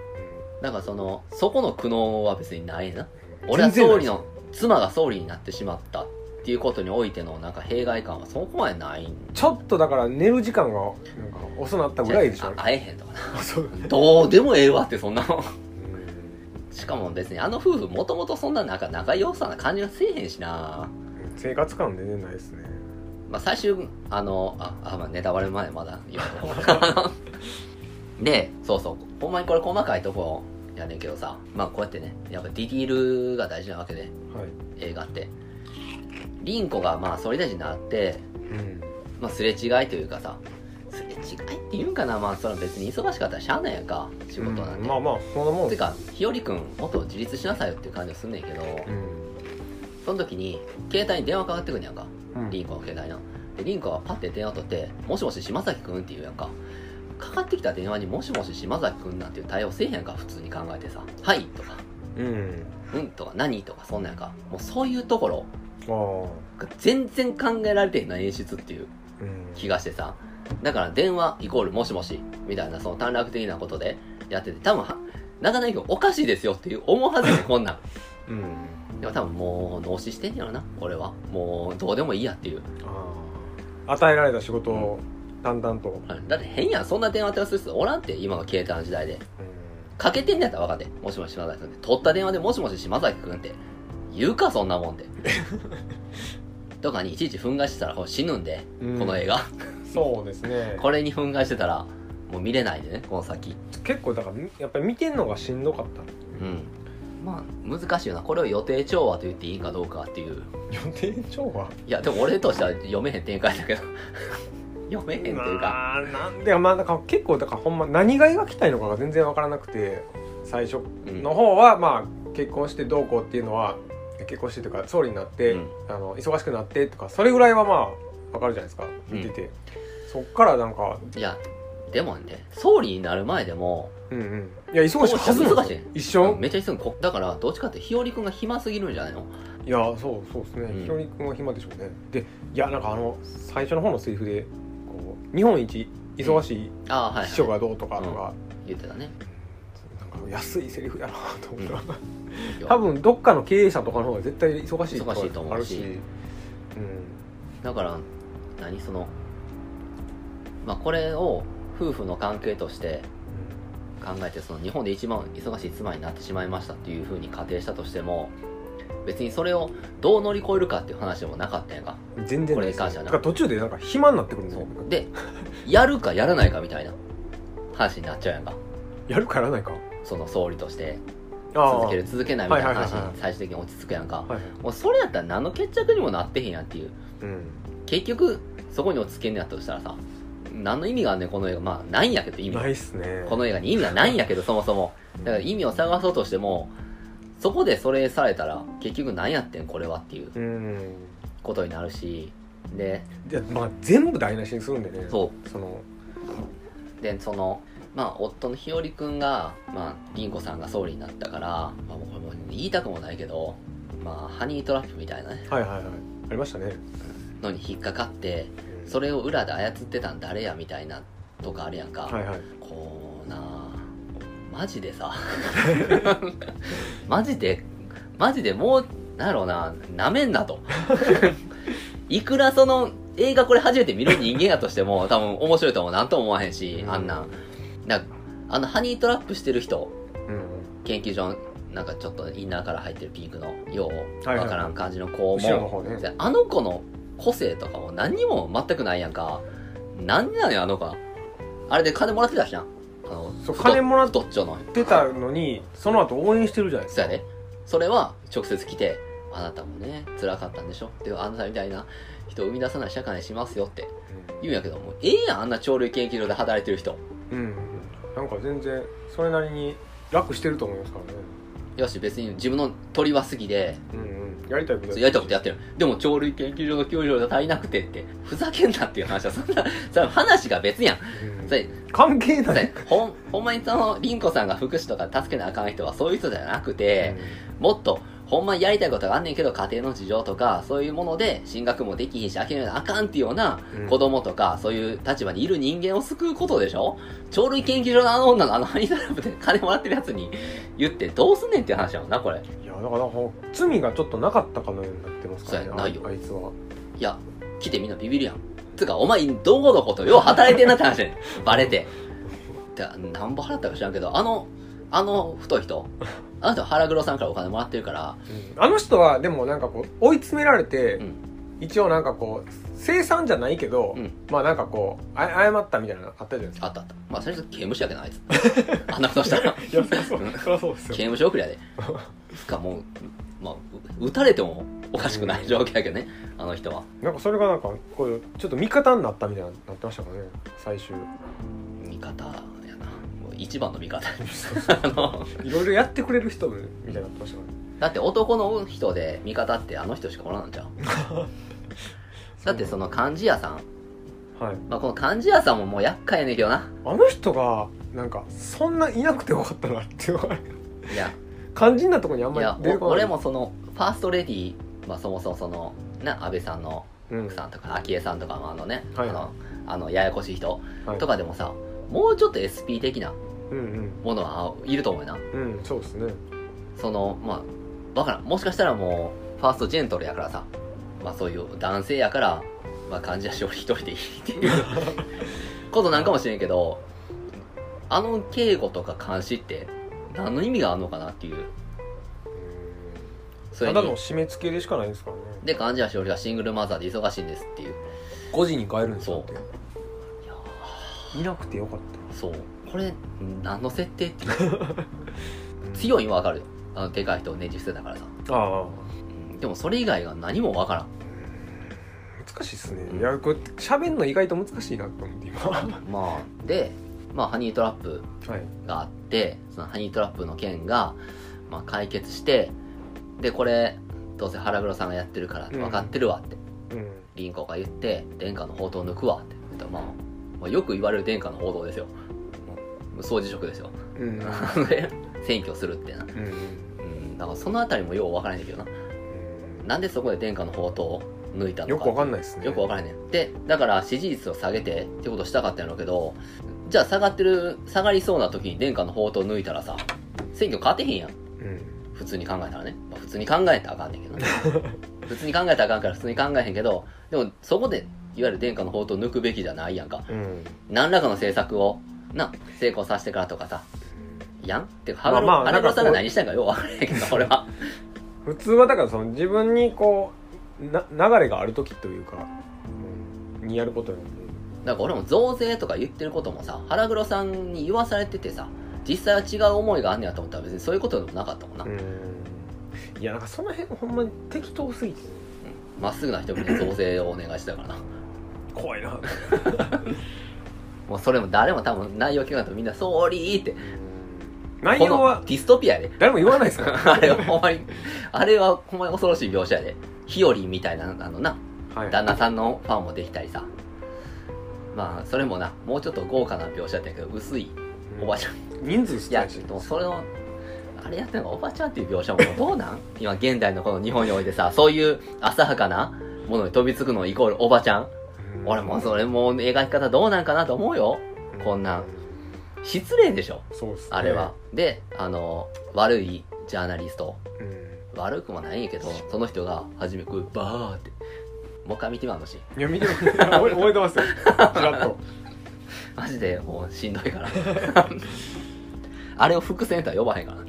だからそのそこの苦悩は別にないな。俺は総理の妻が総理になってしまった。っていうことにおいてのなんか弊害感はそこまでないんちょっとだから寝る時間がなんか遅なったぐらいでしょ。あ会えへんとか。などうでもええわってそんなしかも別にあの夫婦もともとそんななんか仲良さな感じがせえへんしな。生活感全然ないですね。まあ最終あのああまあネタバレ前まだ言わん でそうそう。ほんまにこれ細かいとこやねんけどさ。まあこうやってねやっぱディティールが大事なわけで。はい。映画って凛子がまあ総理大臣になって、うん。まあ、すれ違いというかさすれ違いっていうんかなまあそれは別に忙しかったらしゃあないやんか仕事なんて、うん。まあまあそんなもん。てか日和くんもっと自立しなさいよっていう感じがすんねんけど、うん。その時に携帯に電話かかってくんねやんかうん。凛子の携帯なで凛子はパッて電話取って「もしもし島崎くん?」って言うやんか。かかってきた電話に「もしもし島崎くん?」なんていう対応せえへんか普通に考えてさ「はい」とかうん「うん」とか「何?」とかそんなんやんか。もうそういうところ全然考えられてへんな演出っていううん。気がしてさ。だから電話イコールもしもしみたいなその短絡的なことでやってて多分かなかおかしいですよっていう思うはずやねんこんなん。うん。でも多分もう脳死してんやろな俺は。もうどうでもいいやっていう。ああ与えられた仕事を淡々と、だって変やんそんな電話手する人おらんって今の携帯の時代で。かけてんねやったら分かってもしもし島崎君って。取った電話でもしもし島崎君って言うかそんなもんで。とかにいちいち憤慨してたらこれ死ぬんで、うん。この映画。そうですね。これに憤慨してたらもう見れないでねこの先。結構だからやっぱり見てんのがしんどかった。うん。まあ難しいよな。これを予定調和と言っていいかどうかっていう。予定調和？いやでも俺としては読めへん展開だけど。読めへんっていうか。まあなんでまあだから結構だからほんま何が描きたいのかが全然わからなくて最初の方はまあ結婚してどうこうっていうのは結婚してとか総理になって、うん。あの忙しくなってとかそれぐらいはまあわかるじゃないですか見てて、そっからなんかいやでもね総理になる前でもうんうん。いや忙しいはずな一緒？めっちゃ忙しい。こだからどっちかって日和くんが暇すぎるんじゃないの？いやそうそうですね、うん。ひろり君は暇でしょうね。でいやなんかあの最初の方のセリフでこう日本一忙しい秘書はい、がどうとかとか、言ってたね安いセリフやなと思った、いや 多分どっかの経営者とかの方が絶対忙しい忙しいと思うし。あるし、だから何そのまあこれを夫婦の関係として考えてその日本で一番忙しい妻になってしまいましたっていうふうに仮定したとしても別にそれをどう乗り越えるかっていう話でもなかったんやんか。うん、全然これに関して途中でなんか暇になってくるんですそよう。でやるかやらないかみたいな話になっちゃうやんか。やるかやらないかその総理として続ける続けないみたいな話に最終的に落ち着くやんか。もうそれやったら何の決着にもなってへんやんっていう。うん。結局そこに落ち着けんねやったとしたらさ何の意味があんねんこの映画。まあないんやけど意味ないっすね。この映画に意味がないんやけど そもそも。だから意味を探そうとしてもそこでそれされたら結局何やってんこれはっていううん。ことになるし。ででまあ全部台無しにするんでね。そう。そのでそのまあ夫の日和くんがまあ凛子さんが総理になったから、まあ、これもう言いたくもないけどまあハニートラップみたいなね。はいはいはい。ありましたね。のに引っかかってそれを裏で操ってたん誰やみたいなとかあるやんか、はいはい。こうなあマジでさ。マジでマジでもうなんやろうななめんなと。いくらその映画これ初めて見る人間やとしても多分面白いと思う。なんとも思わへんし、うん。あんなんだあのハニートラップしてる人。うん研究所なんかちょっとインナーから入ってるピンクのようはいわからん感じの子も、後ろの方ね。であの子の個性とかも何にも全くないやんか。何なのよあの子。はあれで金もらってたしな。あのそう太金もらっ太っちょの。出たのにその後応援してるじゃないですか。そうやで。それは直接来てあなたもね辛かったんでしょ。であなたみたいな人を生み出さない社会にしますよって。言うんやけどもうええやんあんな鳥類研究所で働いてる人。うん、うん、なんか全然それなりに楽してると思いますからね。よし別に自分の鳥は好きでうんうん。やりたいことやりたいことやってるでも鳥類研究所の教授が足りなくてってふざけんなっていう話はそんなそれ話が別やん。うん。それ関係ない、でほんほんまにその凛子さんが福祉とか助けなあかん人はそういう人じゃなくて、もっとほんまにやりたいことがあんねんけど家庭の事情とかそういうもので進学もできひんし諦めなあかんっていうようなうん。子供とか、そういう立場にいる人間を救うことでしょ？鳥類研究所のあの女のあのハニートラップで金もらってるやつに言ってどうすんねんっていう話やもんなこれいやだから罪がちょっとなかったかのようになってますからねそうやないよああいつはいや来てみんなビビるやんつうかお前どこのことよう働いてんなって話やねんバレてでなんぼ払ったか知らんけどあのあの太い人？あの人は腹黒さんからお金もらってるから。あの人はでもなんかこう追い詰められて、うん。一応なんかこう生産じゃないけど、うん。まあなんかこうあ謝ったみたいなのあったじゃないですか。あったあった。まあ最初刑務所やけどなあいつ。あんなことしたら。いやそりゃそうそりゃそうですよ。刑務所送りやで。つかもうまあう撃たれてもおかしくない状況やけどねあの人は。なんかそれがなんかこうちょっと味方になったみたいになってましたかね最終。味方一番の味方。あの。いろいろやってくれる人みたいになってましたかねだって男の人で味方ってあの人しかおらんのじゃん。だってその漢字屋さん、はい。まあ、この漢字屋さんももう厄介やねんけどな。あの人がなんかそんないなくてよかったなっていういや。肝心なところにあんまり出てこない。俺もそのファーストレディー、まあ、そもそもそのな安倍さんのうん。奥さんとか昭恵さんとかもあのね、はい。あのあのややこしい人はい。とかでもさもうちょっと SP 的なうんうんものはいると思うよな。うんそうですね。そのまあわからん。もしかしたらもうファーストジェントルやからさ。まあそういう男性やからまあ患者し俺一人でいいっていう。ことなんかもしれんけどあの警護とか監視って何の意味があるのかなっていう。それただのに締め付けでしかないんですからね。で患者し俺はシングルマザーで忙しいんですっていう。5時に帰るんですよって。いなくてよかっそうこれ何の設定っていう。た 強いんはわかるよ。あのでかい人をねじ伏せたからさ、あでもそれ以外が何もわからん。難しいっすね、うん。いやこれ喋るの意外と難しいなと思って今。は まあでまあハニートラップい。があってそのハニートラップの件が、まあ、解決してでこれどうせ腹黒さんがやってるから分かってるわって、うん。凛子が言って殿下の宝刀抜くわって。言ったら、まあ、まあよく言われる殿下の宝刀ですよもう掃除職ですよ。うん。で 選挙するってな。うんうん。だからそのあたりもよう分からへんねんけどな。なんでそこで殿下の宝刀を抜いたのか。よくわかんないですね。よく分からへんねんでだから支持率を下げてってことしたかったんやろうけどじゃあ下がってる下がりそうな時に殿下の宝刀抜いたらさ選挙勝てへんやん。うん。普通に考えたらね、まあ、普通に考えたらあかんねんけどね。普通に考えたらあかんから普通に考えへんけどでもそこでいわゆる殿下の宝刀を抜くべきじゃないやんか。うん。何らかの政策をな成功させてからとかさ。やん？ってかまあまあ原黒さんが何したんかよう分からへんけど 俺は。普通はだからその自分にこうな流れがある時というか、うんにやることなんで。だから俺も増税とか言ってることもさ腹黒さんに言わされててさ実際は違う思いがあんねやと思ったら別にそういうことでもなかったもんな。うん。いやなんかその辺ほんまに適当すぎて。まっすぐな人に増税をお願いしたからな。怖いな もうそれも誰も多分内容聞かないとみんな「ソーリー」って。内容はディストピアやで。誰も言わないですか？ら あれはほんまにあれはほんまに恐ろしい描写やで。ヒオリンみたいなあのな。はい。旦那さんのファンもできたりさ。まあそれもなもうちょっと豪華な描写やったけど薄いおばちゃん。人数いや少ないし。でもそれのあれやってるの？がおばちゃんっていう描写もどうなん？今現代のこの日本においてさそういう浅はかなものに飛びつくのイコールおばちゃんうん俺もうそれもう描き方どうなんかなと思うよ。こんなん。失礼でしょ。そうっすね。あれは、であの悪いジャーナリスト。うん。悪くもないんやけどその人が初めこうバーって。もう一回見てみあのシーンいや見てます。覚えてますよ。ちらっと。マジでもうしんどいから。あれを伏線とは呼ばへんから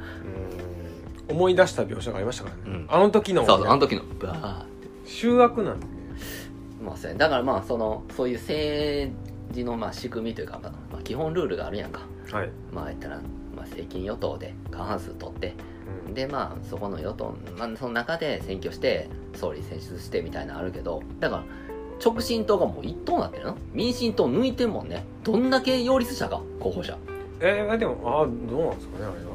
思い出した描写がありましたからね、うん。あの時の。そうそうあの時の。バーって。修悪なんで。ねまあそうやだからまあそのそういう政治のまあ仕組みというか、まあまあ、基本ルールがあるやんか。はい、まあ言ったら、まあ、政権与党で過半数取って。うん。でまあそこの与党、まあ、その中で選挙して総理選出してみたいなのあるけどだから直進党がもう一党になってるの？民進党抜いてんもんね。どんだけ擁立者か候補者。えー、でもああどうなんですかねあれは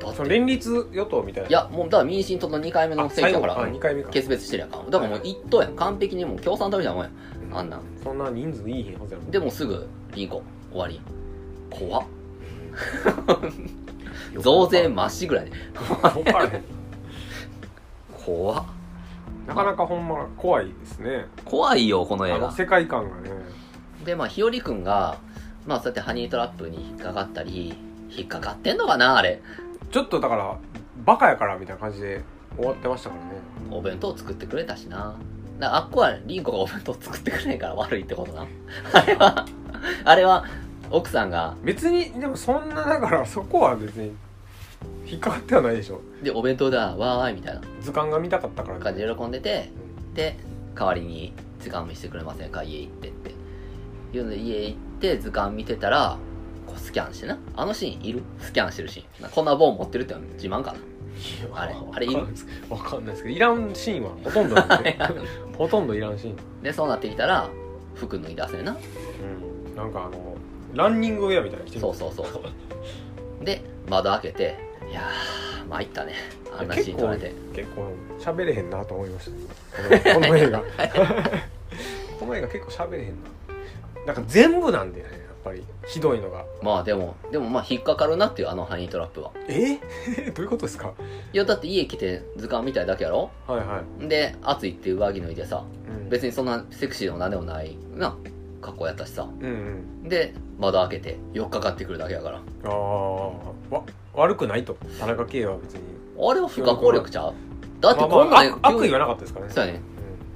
だその連立与党みたいな。いやもうだから民進党の2回目の選挙からあ2回目か。決別してるやんか。だからもう一党やん。完璧にもう共産党みたいなもんや。ん。あんなん。そんな人数いいへんはずやもんでもすぐリンコ終わり怖っ。増税まっしぐらいで。怖っ。なかなかほんま怖いですね。怖いよこの映画。世界観がね。でまあ日和くんがまあそうやってハニートラップに引っかかったり引っかかってんのかなあれちょっとだからバカやからみたいな感じで終わってましたからね。お弁当作ってくれたしな。あっこはリンコがお弁当作ってくれないから悪いってことな。あれはあれは奥さんが。別にでもそんなだからそこは別に引っかかってはないでしょ。でお弁当だわーいみたいな。図鑑が見たかったから感じで喜んでてで代わりに図鑑見せてくれませんか？家行ってって。いうので家行って図鑑見てたらスキャンしてな。あのシーンいる？スキャンしてるシーン。なこんな棒持ってるって自慢かな。あれあれいる？わかんないですわかんないですけどいらんシーンはほとんど ほとんどいらんシーン。でそうなってきたら服脱い出せな。うん。なんかあのランニングウェアみたいなの着てる。そうそうそうで窓開けていやー参ったね。あんなシーン撮られて。結構喋れへんなと思いました。この映画。この映画結構喋れへんな。なんか全部なんだよねぱりひどいのが。まあでもでもまあ引っかかるなっていうあのハニートラップは。え？どういうことですか？いやだって家来て図鑑見たいだけやろ？はいはい、で暑いっていう上着脱いでさうん、別にそんなセクシーでも何でもないな格好やったしさ。うんうん。で窓開けて寄っかかってくるだけやから。ああわ悪くないと？田中圭は別に。あれは不可抗力ちゃう？だってこんなんまあまあ悪意はなかったですからね。そうやね。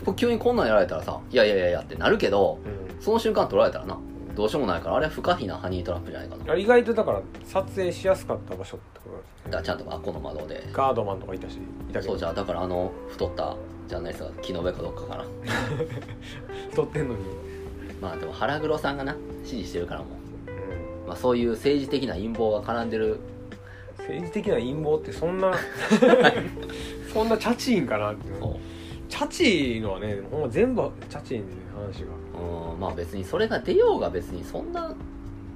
これ急にこんなんやられたらさいやいやいやいやってなるけどうん、その瞬間取られたらなどうしようもないからあれは不可避なハニートラップじゃないかな。意外とだから撮影しやすかった場所ってことですね。らちゃんとあっこの窓で。ガードマンとかいたしいたけど。そうじゃあだからあの太ったジャーナリストが木の上かどっかかな太 ってんのに、まあでも腹黒さんがな支持してるからもう。ん。う、まあ、そういう政治的な陰謀が絡んでる。政治的な陰謀ってそんな そんなチャチいんかなって。チャチいのはねほんま全部チャチいんでね話が。うんまあ別にそれが出ようが別にそんな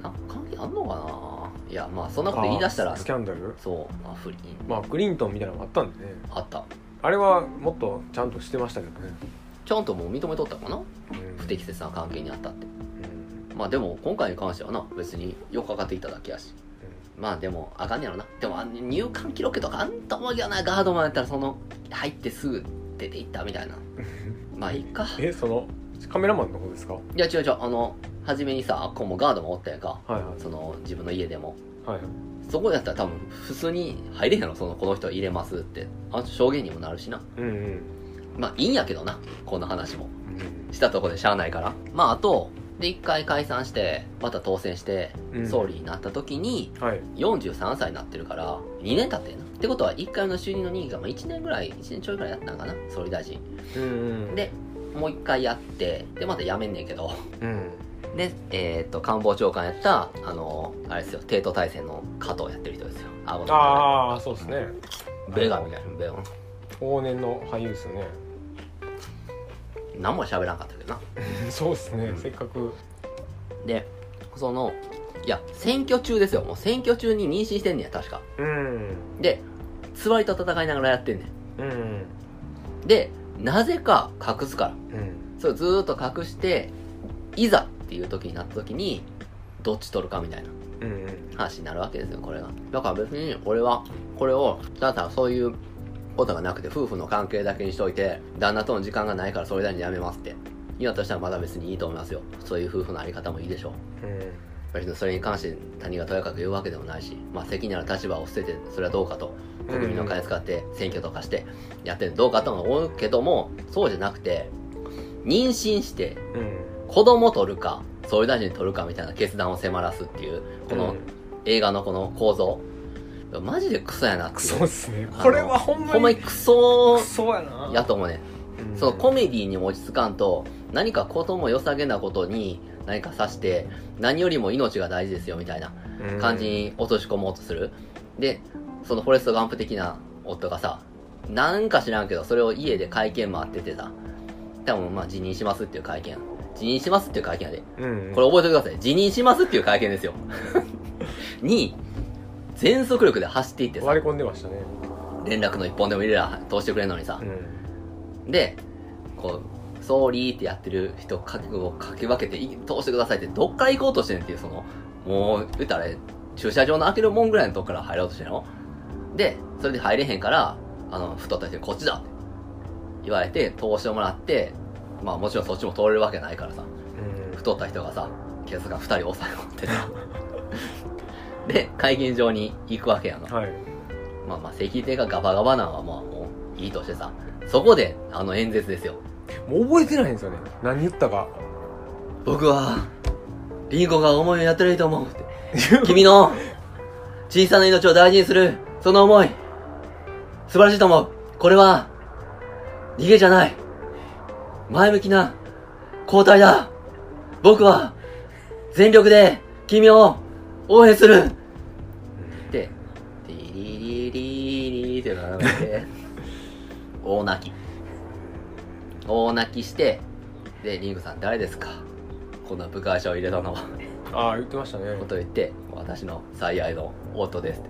な関係あんのかな？いやまあそんなこと言い出したらスキャンダル？そうまあ不倫。まあクリントンみたいなのもあったんでね。あった。あれはもっとちゃんとしてましたけどね、ちゃんともう認めとったかな？うん。不適切な関係にあったって。うん。まあでも今回に関してはな別によっかかっていただけやし。まあでもあかんねやろな。でもあ入管記録とかあんと思うけどな。ガードマンやったらその入ってすぐ出ていったみたいな。まあいいか。えそのカメラマンの方ですか？いや違う違う。あの初めにさこうもガードもおったやんか。はいはい。その自分の家でも。はいそこやったら多分普通に入れへんやろそのこの人入れますって。あの証言にもなるしな。うんうん。まあいいんやけどなこの話も。うん。したとこでしゃあないから。まああとで一回解散してまた当選してうん。総理になった時にはい。43歳になってるから2年経ってんな。ってことは1回目の就任の任期がまあ1年ぐらい1年ちょいぐらいやったんかな総理大臣。うんうん。でもう1回やってでまた辞めんねんけど。うん。でえーっと官房長官やったあのあれですよ帝都大戦の加藤やってる人ですよ。あああそうですね。ベガみたいなベガ。往年の俳優ですよね。何も喋らんかったけどな。そうですねせっかく。でそのいや選挙中ですよ。もう選挙中に妊娠してんねや確か。うん。でつわりと戦いながらやってんねうんん。でなぜか隠すから。うん。それずーっと隠していざっていう時になった時にどっち取るかみたいな話になるわけですよこれが。だから別に俺はこれをただそういうことがなくて夫婦の関係だけにしといて旦那との時間がないからそれなりにやめますって。言うんだとしたらまだ別にいいと思いますよ。そういう夫婦のあり方もいいでしょう。うん別にそれに関して他人がとやかく言うわけでもないし、まあ、責任ある立場を捨ててそれはどうかと国民の金使って選挙とかしてやってるどうかとは思うけどもそうじゃなくて妊娠してうん。子供取るか総理大臣取るかみたいな決断を迫らすっていうこの映画のこの構造。マジでクソやなっていう。クソっすね。これはほんまにほんまにクソやと思うねうん。そのコメディにも落ち着かんと何かことも良さげなことに何かさして何よりも命が大事ですよみたいなうん感じに落とし込もうとする。で、そのフォレストガンプ的な夫がさ、なんか知らんけど、それを家で会見回っててさ、多分まあ辞任しますっていう会見。辞任しますっていう会見やで。うんこれ覚えておいてください。辞任しますっていう会見ですよ。に、全速力で走っていってさ、割り込んでましたね連絡の一本でも入れら通してくれるのにさう、んで、こう、ソーリーってやってる人覚悟をかき分けてい通してくださいってどっから行こうとしてんっていうそのもう言ったら駐車場の開けるもんぐらいのとこから入ろうとしてんの。でそれで入れへんからあの太った人にこっちだって。言われて通してもらってまあもちろんそっちも通れるわけないからさ。うん。太った人がさ警察が2人押さえ持ってさ で会見場に行くわけやの。はい。まあまあ席手がガバガバなんはまあもういいとしてさ。そこであの演説ですよもう覚えてないんですよね何言ったか僕は、リンコが思いをやってると思うって。君の、小さな命を大事にする、その思い、素晴らしいと思う。これは、逃げじゃない。前向きな、交代だ。僕は、全力で、君を、応援する。で、リリリリリってなって、大泣き。大泣きして、で、リングさん誰ですか？こんな部外者を入れたのは。ああ言ってましたねことを言って、私の最愛の夫ですって。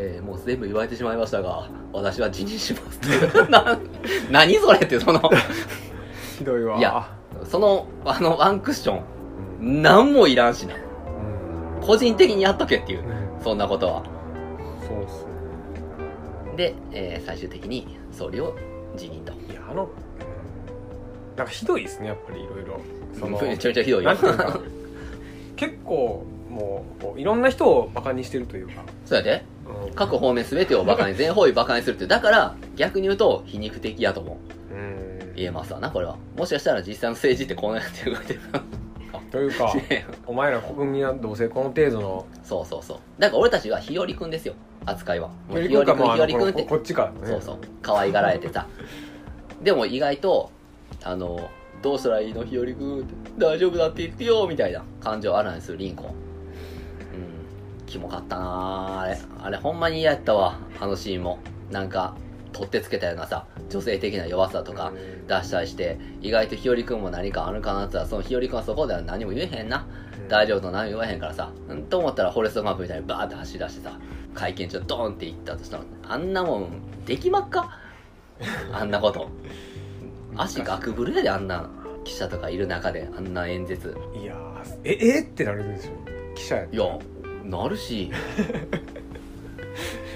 えー、もう全部言われてしまいましたが、私は辞任しますって。な、何それって、その、ひどいわいやその、あの、ワンクッショうんン、何もいらんしな。うん個人的にやっとけっていうう、んそんなことは。そうっすねで、えー最終的に総理を辞任と。あのうんなんかひどいですねやっぱりいろいろそのめちゃめちゃひどいよなん。ていうか 結構もうこういろんな人をバカにしてるというか、そうやで。うん各方面全てをバカに、全方位バカにするって。だから、逆に言うと、皮肉的やと思う。うん言えますわな、これは。もしかしたら実際の政治ってこうなって動いてるというかかもしれんお前ら国民はどうせこの程度のそうそうそう。だから俺たちは日和くんですよ、扱いは。もう日和君かもうあ日和くんってのこのこ。こっちか、ね、そうそう。可愛がられてさ。でも意外と、あの、どうしたらいいの？日和くんって。大丈夫だって言ってよみたいな感情をあらにするリンコン。うん。キモかったなああれ。あれほんまに嫌やったわ。あのシーンも。なんか、取ってつけたようなさ、女性的な弱さとかうん出したりして、意外と日和くんも何かあるかなって言ったら、その日和くんはそこでは何も言えへんな。うん大丈夫と何も言わへんからさ、うんと思ったらフォレストマップみたいにバーって走り出してさ、会見中ドーンって行ったとしたら、あんなもん、できまっか？あんなこと。足ガクブルやで、あんな記者とかいる中で、あんな演説。いやーええってなるんですよ記者やいや、なるし。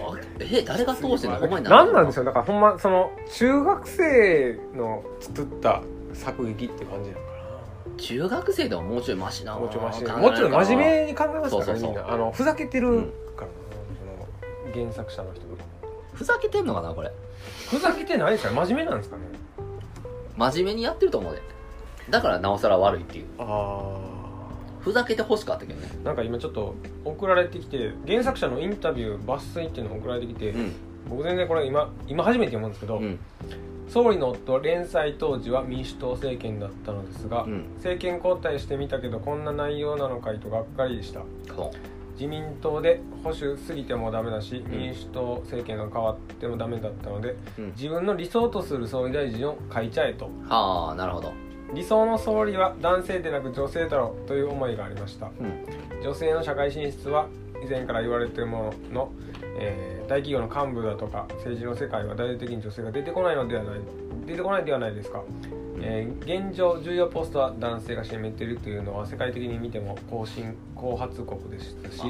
あえ誰が通してんの？ほんまに何なんでしょょうだからほんまその中学生の作った作劇って感じなのか中学生でももうちょいマシなな。もうちょいマシ。もうちょい真面目に考えますからそうそうそう。ねみんな。あのふざけてるうんからな、その原作者の人とかふざけてんのかなこれふざけてないですか真面目なんですかね？真面目にやってると思うで。だからなおさら悪いっていう。あふざけてほしかったけどね。あなんか今ちょっと送られてきて原作者のインタビュー抜粋っていうのが送られてきて、うん。僕全然これ今今初めて読むんですけど、うん。総理の夫連載当時は民主党政権だったのですが、うん。政権交代してみたけどこんな内容なのかいとがっかりでした。そ自民党で保守すぎてもダメだし、ん。民主党政権が変わってもダメだったのでう、うん、自分の理想とする総理大臣を書いちゃえと。はあなるほど。理想の総理は男性でなく女性だろうという思いがありました。うん。女性の社会進出は以前から言われているものの、えー大企業の幹部だとか政治の世界は大々的に女性が出てこないのではない出てこないではないですか、えー現状重要ポストは男性が占めているというのは世界的に見ても後進後発国でしたし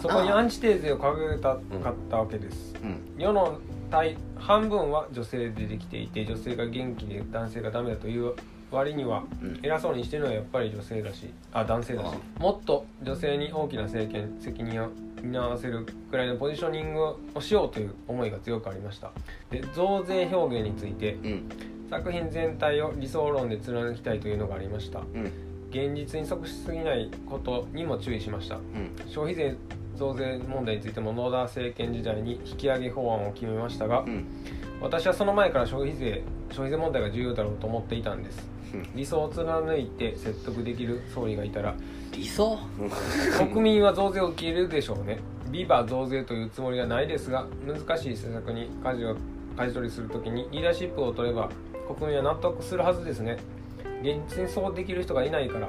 そこにアンチテーゼを掲げたかったわけです、うん。世の大半分は女性でできていて女性が元気で男性がダメだという割にはうん。偉そうにしてるのはやっぱり女性だしあ男性だし。もっと女性に大きな政権責任を担わせるくらいのポジショニングをしようという思いが強くありました。で増税表現についてうん。作品全体を理想論で貫きたいというのがありました。うん。現実に即しすぎないことにも注意しました。うん。消費税増税問題についても野田政権時代に引き上げ法案を決めましたがうん。私はその前から消費税消費税問題が重要だろうと思っていたんです。うん理想を貫いて説得できる総理がいたら。理想？国民は増税を受け入れるでしょうね。ビバ増税というつもりはないですが難しい政策に舵を舵取りするときにリーダーシップを取れば国民は納得するはずですね。現実にそうできる人がいないから。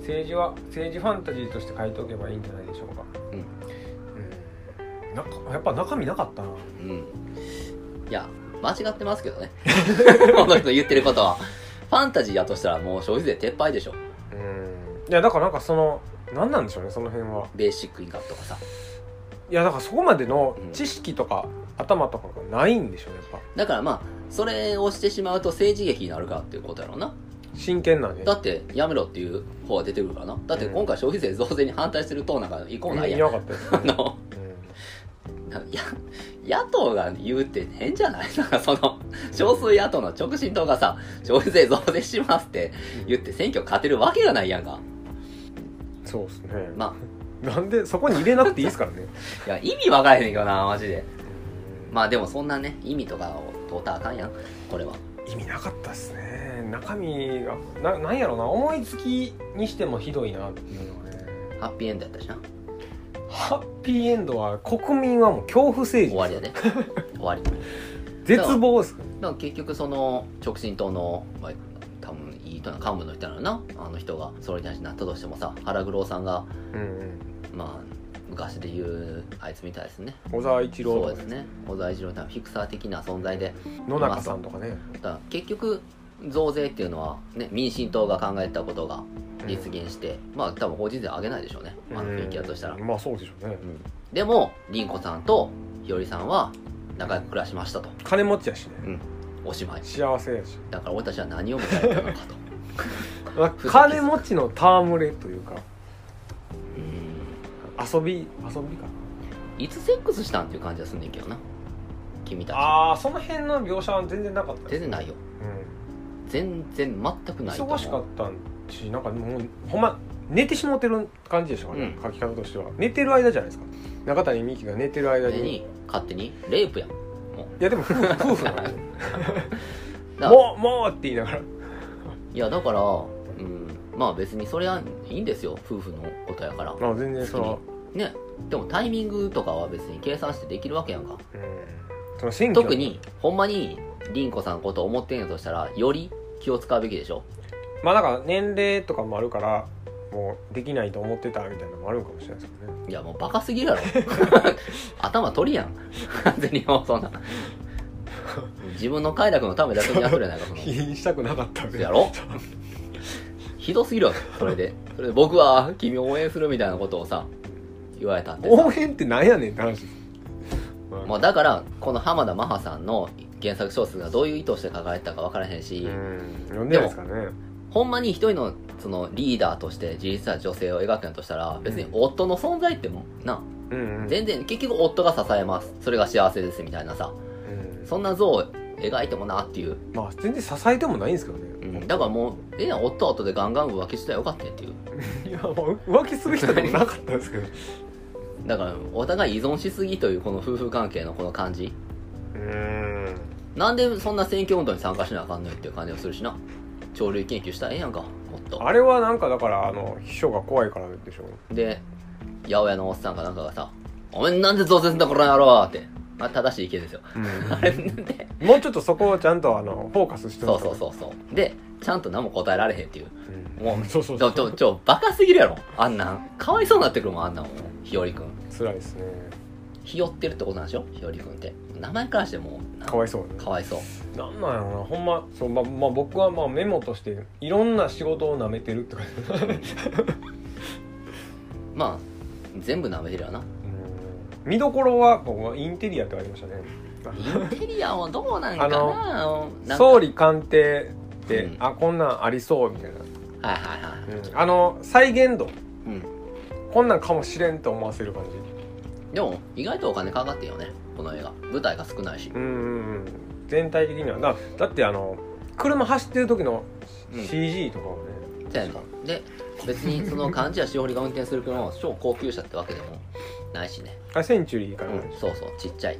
政治は政治ファンタジーとして書いておけばいいんじゃないでしょうか。うん。うん。なんかやっぱ中身なかったな。うん。いや間違ってますけどね。この人言ってることはファンタジーやとしたらもう消費税撤廃でしょ。うん。いやだからなんかその何なんでしょうねその辺は。ベーシックインカムとかさ。いやだからそこまでのうん。知識とか、頭とかがないんでしょうねやっぱ。だからまあそれをしてしまうと政治劇になるからっていうことやろうな。真剣なんでだってやめろっていう方が出てくるからな。だって今回消費税増税に反対してる党なんか一個もないやん、いなかったです、あのなや野党が言うって変じゃない？なんかその少数野党の直進党がさ消費税増税しますって言って選挙勝てるわけがないやんか。うんそうですね、ま なんでそこに入れなくていいですからね。あ いや意味分からへんけどなマジで。まあでもそんなね意味とかを問うたらあかんやんこれは。意味なかったですね。中身がななんやろうな思いつきにしてもひどいなっていうのがね。ハッピーエンドやったしなハッピーエンドは国民はもう恐怖政治終わりやで終わり。絶望ですか？だから結局その直進党の、まあ、多分いい人な幹部の人なのな。あの人が総理大臣になったとしてもさ原九郎さんがうんうん。まあ昔で言うあいつみたいですね。小沢一郎とかそうですね。小沢一郎さんフィクサー的な存在で。野中さんとかね。だから結局増税っていうのは、ね、民進党が考えたことが実現して、まあ多分法人税上げないでしょうね。あの雰囲気だとしたら、うんまあそうでしょうね。うん。でも凛子さんと日和さんは仲良く暮らしましたと。金持ちやしね。おしまい。幸せやし。だから俺たちは何を迎えたのかと。金持ちの戯れというか。うん。遊び遊びか。いつセックスしたんっていう感じはすんねんけどな。君たち。ああその辺の描写は全然なかった。全然ないよ。う全然全くんない忙しかったしなんかもうほんま寝てしもてる感じでしたからね、うん。書き方としては。寝てる間じゃないですか。中谷美紀が寝てる間に勝手にレイプやん。もう。やでも 夫婦なのよだからもうもうって言いながら。いやだからうんまあ別にそれはいいんですよ。夫婦のことやから。まあ全然そのね。でもタイミングとかは別に計算してできるわけやんか。うん。特にほんまに凛子さんのことを思ってんやとしたらより気を使うべきでしょ？まあだから年齢とかもあるからもうできないと思ってたみたいなのもあるんかもしれないですけどね。いやもうバカすぎるやろ。頭取りやん。完 全にもうそんな。自分の快楽のためだけにやっとるやないかその。否認したくなかったんでやろ？ひどすぎるわそれで。それで僕は君を応援するみたいなことをさ言われたんでさ。応援ってなんやねんって話もうだからこの浜田マハさんの原作小説がどういう意図して書かれてたか分からへんし、うん。でですかね。ほんまに一人のそのリーダーとして自立した女性を描くんやとしたら別に夫の存在ってもな。うんうん。全然結局夫が支えます。それが幸せですみたいなさ。うん。そんな像を描いてもなっていう、まあ全然支えてもないんですけどね。うん、だからもうええやん。夫は夫でガンガン浮気してたらよかったねっていう。いやまあ浮気する人でもなかったですけどだからお互い依存しすぎというこの夫婦関係のこの感じ。うん。なんでそんな選挙運動に参加しなあかんのよっていう感じがするしな。潮流研究したらええやんかもっと。あれはなんかだからあの秘書が怖いからでしょ。で八百屋のおっさんかなんかがさ「お前なんで増税すんだこの野郎!」って、まあ、正しい意見ですよ。あれでもうちょっとそこをちゃんとあのフォーカスしてそうそうそうそう。でちゃんと何も答えられへんっていう。うん。もう そうそうちょちょちょバカすぎるやろ。あんなん。かわいそうになってくるもんあんなんも。んひよりくん辛いですね。ひよってるってことなんでしょ？ひよりくんって。名前からしてもうなかわいそうね。かわいそう。なんなんやろな。ほんまそう、ままあ、僕はまあメモとしていろんな仕事をなめてるって書いてあるまあ全部舐めてるよな。うん。見どころは僕はインテリアって書いてましたね。インテリアもどうなんかな？なんか総理官邸って、うん。あこんなんありそうみたいな、はいはいはいうん。あの再現度。うんこんなんかもしれんと思わせる感じ。でも意外とお金かかってるよねこの映画。舞台が少ないし。うんうんうん。全体的には。だだってあの車走ってる時のうん。CG とかもね、そうやねで別にその漢字やしおりが運転する車も超高級車ってわけでもないしね。あセンチュリーかな、うんそうそうちっちゃい。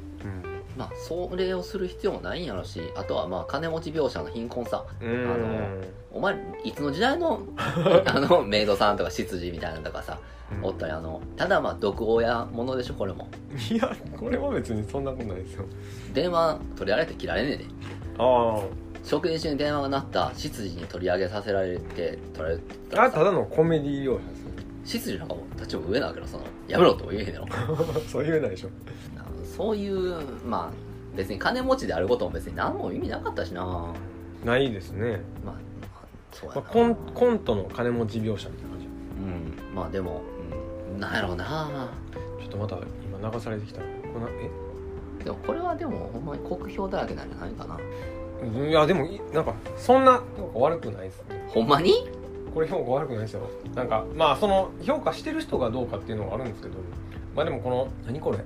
まあそれをする必要もないんやろしあとはまあ金持ち描写の貧困さ。うんうん。あのお前いつの時代の あのメイドさんとか執事みたいなのとかさおったりあのただまあ毒親ものでしょこれも。いやこれは別にそんなことないですよ。電話取り上げて切られねえで。あ食事中に電話が鳴った執事に取り上げさせられて取られてあただのコメディ描写ですね執事なんかも立場上なわけどそのやめろとも言えへんやろ。そう言えないでしょ。そういうまあ別に金持ちであることも別に何も意味なかったしなまあ、ないですね、まあ、まあ、コンコントの金持ち描写みたいな感じ。うん。まあでも、うん、なんやろうな。ちょっとまた今流されてきた。こえ？でもこれはでもほんまに酷評だらけなんじゃないかな。いやでもいなんかそんな評価悪くないですね。ほんまに？これ評価悪くないですよ。なんかまあその評価してる人がどうかっていうのはあるんですけど。まあでもこの何これ？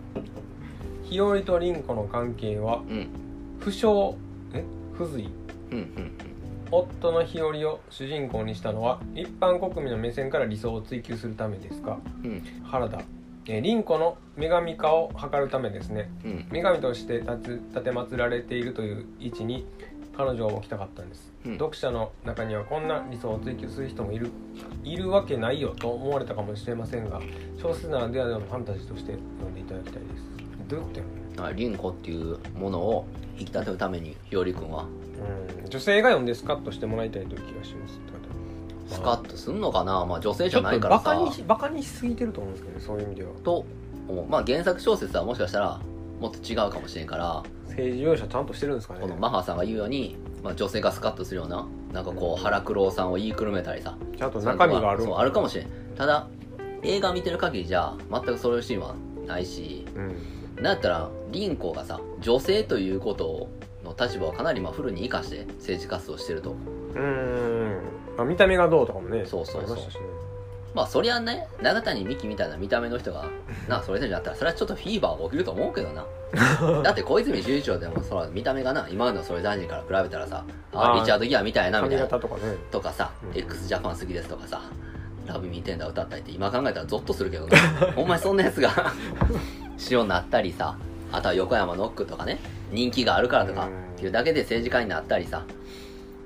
日和と凛子の関係はうん。不詳え？不随。うんうん夫の日和を主人公にしたのは一般国民の目線から理想を追求するためですか？うん。うん原田。えー凛子の女神化を図るためですね。うん。女神として立つ立て祀られているという位置に彼女は置きたかったんです、うん。読者の中にはこんな理想を追求する人もいるいるわけないよと思われたかもしれませんが小説ならではのファンタジーとして読んでいただきたいです。どういうことや？凛子っていうものを引き立てるためにひよりくんはうん。女性が読んでスカッとしてもらいたいという気がしますってスカッとすんのかな？まあ女性じゃないからさ。バカにしバカにしすぎてると思うんですけどねそういう意味では。と思う。まあ原作小説はもしかしたらもっと違うかもしれんから政治描写ちゃんとしてるんですかね。このマハさんが言うように、まあ、女性がスカッとするようななんかこう腹黒さんを言いくるめたりさ。ちゃんと中身がある。そうあるかもしれん。ただ映画見てる限りじゃ全くそういうシーンはないしうん。なんやったら凛子がさ女性ということの立場をかなりまあフルに生かして政治活動してると。うん、まあ、見た目がどうとかもねそうそうそう。ありましたしね。まあそりゃね永谷美紀みたいな見た目の人が なそれでじゃったらそれはちょっとフィーバーが起きると思うけどな。だって小泉純一郎でもそら見た目がな今までのそれ大臣から比べたらさああーリチャード・ギアみたいなみたいな。とかね。とかさ、うん。x ジャパン好きですとかさラブミーテンダー歌ったりって今考えたらゾッとするけどな。ほんまにそんなやつが 塩になったりさあとは横山ノックとかね人気があるからとかうん。っていうだけで政治家になったりさ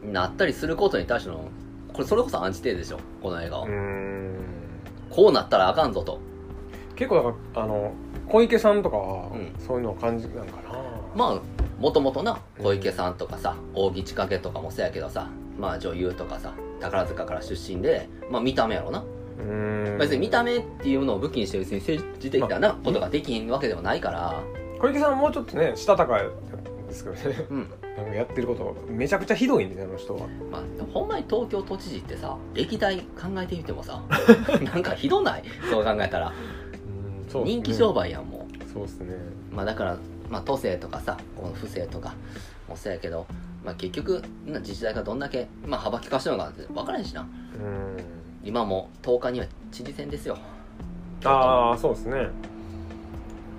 なったりすることに対してのこれそれこそアンチテーゼでしょこの映画は、うん。こうなったらあかんぞと。結構だからあの小池さんとかは、うん。そういうのを感じなんかな。まあもともとな小池さんとかさ扇千景とかもそうやけどさまあ女優とかさ宝塚から出身でまあ見た目やろな。うん。別に見た目っていうのを武器にして別に政治的なことができんわけではないから小池さんはもうちょっとねしたたかですけどね。うん。なんかやってることめちゃくちゃひどいんでねあの人は。まあでもほんまに東京都知事ってさ歴代考えてみてもさ なんかひどない？そう考えたら。うんね。人気商売やんもそうですね。うまあだからまあ都政とかさこの府政とかもそうやけどまあ結局な自治体がどんだけまあ幅利かしてるのかって分からへんしな。うん。今も10日には知事選ですよ。ああそうですね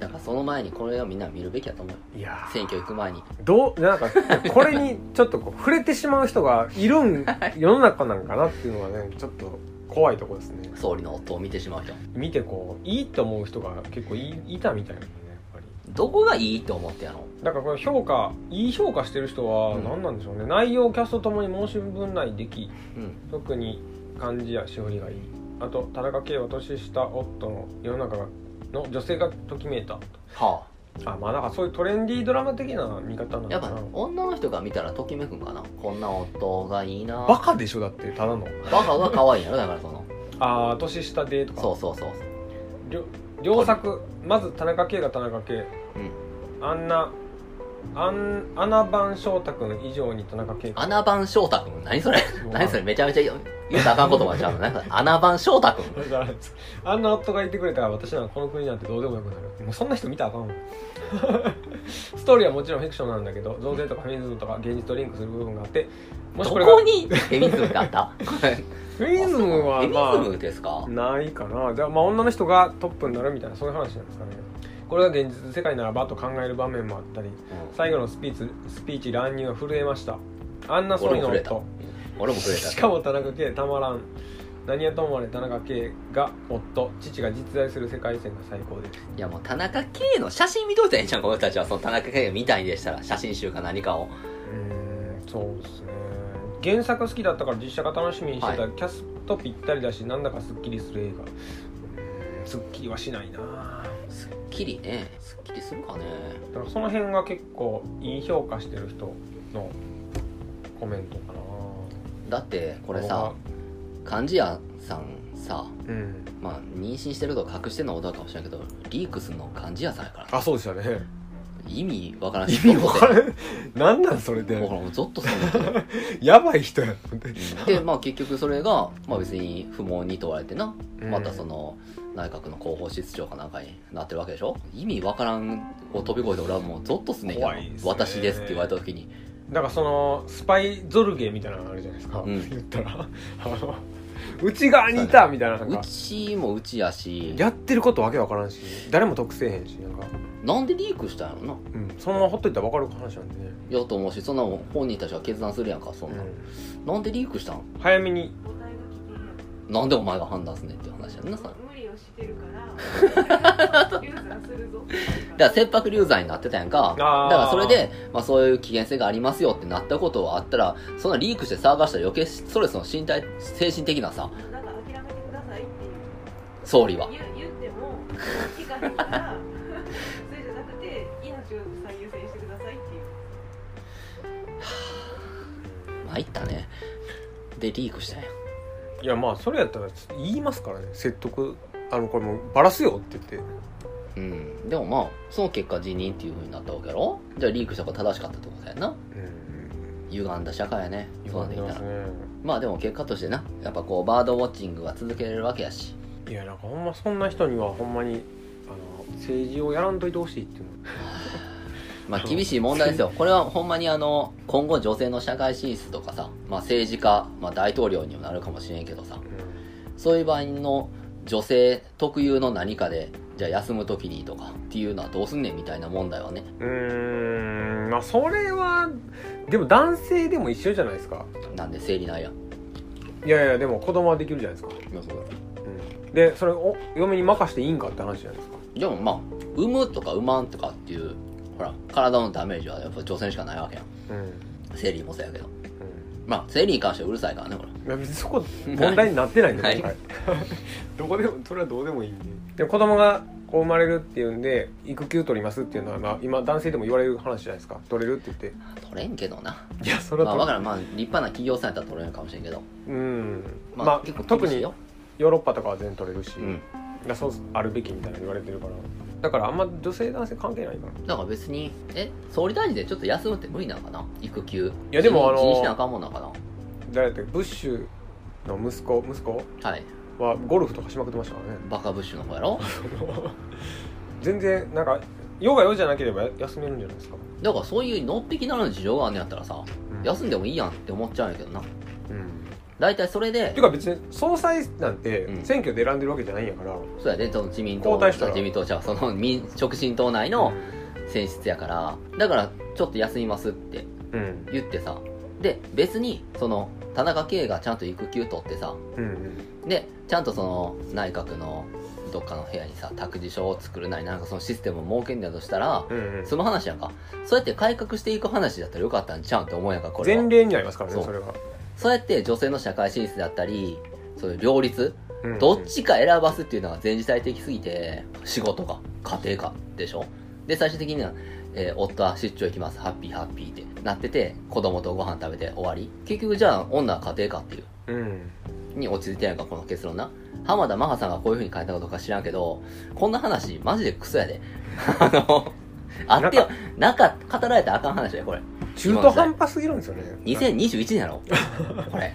だからその前にこれをみんな見るべきやと思う。よいやー。選挙行く前に。どうなんかこれにちょっとこう触れてしまう人がいるん 世の中なんかなっていうのはねちょっと怖いところですね。総理の夫を見てしまう人見てこういいと思う人が結構いいたみたいなねやっぱり。どこがいいと思ってやろだからこれ評価いい評価してる人はうん。何なんでしょうね、内容キャストともに申し分ない出来。うん。特に漢字やしおりがいい。あと田中圭は年下夫の世の中の女性がときめいた。はあ。まあなんかそういうトレンディードラマ的な見方なあやっぱ女の人が見たらときめくんかな。こんな夫がいいな。バカでしょだってただの。バカが可愛いんやろだからその。ああ年下でとか。そうそうそう両両作。まず田中圭が田中圭。うん。あんなあん穴番翔太君以上に田中圭穴番翔太くん？何それ？う。何それ？めちゃめちゃ言うたらあかん言葉ちゃうの？何それ穴番翔太くん。だからあんな夫がいてくれたら私なんかこの国なんてどうでもよくなる。もうそんな人見たらあかんわ。ストーリーはもちろんフィクションなんだけど増税とかフェミニズムとか現実とリンクする部分があってもしどこれがこに？フェミニズムってあった？フェミニズムはフェミニズまムですか？あないかな。じゃあまあ女の人がトップになるみたいなそういう話なんですかねこれが現実世界ならばと考える場面もあったり最後のスピーチスピーチ乱入は震えました。あんな総理の夫俺も震えた。しかも田中圭たまらん。何やともあれ田中圭が夫。父が実在する世界線が最高です。いやもう田中圭の写真見といたらいいんじゃんこの人たちは。その田中圭みたいでしたら写真集か何かを。うーんそうですね。原作好きだったから実写が楽しみにしてた、はキャストぴったりだしなんだかすっきりする映画。すっきりはしないなきりね。すっきりするかね。だからその辺が結構いい評価してる人のコメントかな。だってこれさ漢字屋さんさうん。まあ妊娠してると隠してんのはどうかもしれないけどリークするの漢字屋さんやから。あそうですよね。意味わからんし意味わからん。なんなんそれで。だからもうゾッとするやばい人やでまあ結局それが、まあ、別に不問に問われてな。うん。またその内閣の広報室長かなんかになってるわけでしょ？意味わからんを飛び越えて俺はもうゾッとすんねんけど。私ですって言われた時に。だからそのスパイゾルゲみたいなのあるじゃないですか、うん。言ったら。あの内側にいたみたいなうかちもうちやし。やってることわけわからんし誰も得せえへんしなんか、なんでリークしたんやろな？うん、そのままほっといたらわかる話なんでね、やと思うしそんなもん本人たちは決断するやんかそんな、うなんでリークしたん？ん、早めに。なんでお前が判断すんねんっていう話やんなさてるからユーザーするぞ。ら切迫流罪になってたやんか。だからそれで、まあ、そういう危険性がありますよってなったことがあったらそんなリークして騒がしたら余計ストレスの身体精神的なさ。なんか諦めてくださいっていう総理は。言っても聞かへんからそれじゃなくて命を最優先してくださいっていう。参ったね。でリークしたん。やいやまあそれやったら言いますからね。説得あのこれもうバラすよって言って。うん。でもまあその結果辞任っていうふうになったわけやろ？じゃあリークした方が正しかったってことやな。うん。歪んだ社会やね。そうなんでいったらますね。まあでも結果としてなやっぱこうバードウォッチングは続けれるわけやし。いやなんかほんまそんな人にはほんまにあの政治をやらんといてほしいっていうの。まあ厳しい問題ですよ。これはほんまにあの今後女性の社会進出とかさ、まあ、政治家、まあ、大統領にもなるかもしれんけどさ。そういう場合の女性特有の何かでじゃあ休む時にとかっていうのはどうすんねんみたいな問題はね。うーんまあそれはでも男性でも一緒じゃないですか。なんで生理ないや。んいやいやでも子供はできるじゃないですか、うん、でそれを嫁に任していいんかって話じゃないですか。でもまあ産むとか産まんとかっていうほら体のダメージはやっぱ女性にしかないわけやん。うん。生理もそうやけど。うまあ生理に関してはうるさいからねこれ。んいや別にそこ問題になってないんで、はい。どこでもそれはどうでもいいんで。でも子供がこう生まれるっていうんで育休取りますっていうのは、まあ、今男性でも言われる話じゃないですか。取れるって言って。取れんけどな。いやそれは取まあわからん。まあ立派な企業さんやったら取れるかもしれんけど。うん。まあ、まあ、結構特に厳しいよ。ヨーロッパとかは全然取れるし、うんだそうあるべきみたいな言われてるから。だからあんま女性男性関係ないから。だから別にえ総理大臣でちょっと休むって無理なのかな？育休。いやでもあの辞任しなあかんもんなのか誰だってブッシュの息子？息子？なはい。はゴルフとかしまくってましたからね。バカブッシュの方やろ？全然なんかヨガ用じゃなければ休めるんじゃないですか、だからそういうのっぴきならぬ事情があんねやったらさうん。休んでもいいやんって思っちゃうんやけどな。うん大体それでていうか別に総裁なんてうん。選挙で選んでるわけじゃないんやから、そうやでその自民党交代したら。自民党じゃその民直進党内の選出やから。だからちょっと休みますってうん。言ってさ。で別にその田中圭がちゃんと育休取ってさ。うんうん。でちゃんとその内閣のどっかの部屋にさ託児所を作るなりなんかそのシステムを設けんだとしたらうんうん。その話やんか。そうやって改革していく話だったらよかったんちゃうんって思うやんかこれは。前例になりますからねそう。それは、そうやって女性の社会進出だったりそういう両立うん。どっちか選ばすっていうのが全時代的すぎて仕事か家庭かでしょ？で最終的には、えー夫は出張行きます。ハッピーハッピーってなってて子供とご飯食べて終わり。結局じゃあ女は家庭かっていう。うん。に落ち着いてないかこの結論な。浜田真帆さんがこういう風に書いたことか知らんけどこんな話マジでクソやで。あのあってよ。なんか語られたらあかん話だよこれ中途半端すぎるんですよね。2021年やろ？これ。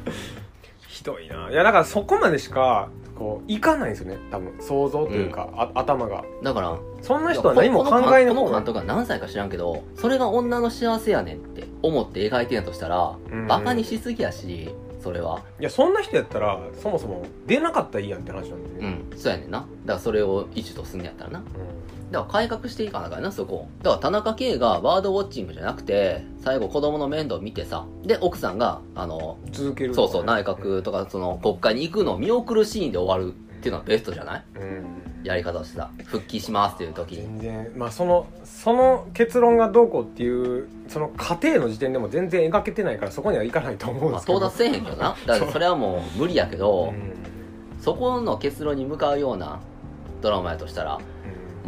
ひどいな。いやだからそこまでしかこういかないんですよね。多分想像というか、あ頭が。だからそんな人は何も考えこのの方が監督は何歳か知らんけどそれが女の幸せやねんって思って描いてんやとしたらうん。バカにしすぎやしそれは。いやそんな人やったらそもそも出なかったらいいやんって話なんで。ね、うん。そうやねんな。だからそれを一とすんねやったらなだから改革していかなあかんなそこ。だから田中圭がバードウォッチングじゃなくて最後子供の面倒見てさで奥さんがあの続けるそうそう内閣とかその国会に行くのを見送るシーンで終わるっていうのはベストじゃない？うん。やり方としてさ復帰しますっていう時に。全然。まあそのその結論がどうこうっていうその過程の時点でも全然描けてないからそこにはいかないと思うんまあですけど、到達せえへんけどな。だからそれはもう無理やけど、う。ん。そこの結論に向かうようなドラマやとしたらうん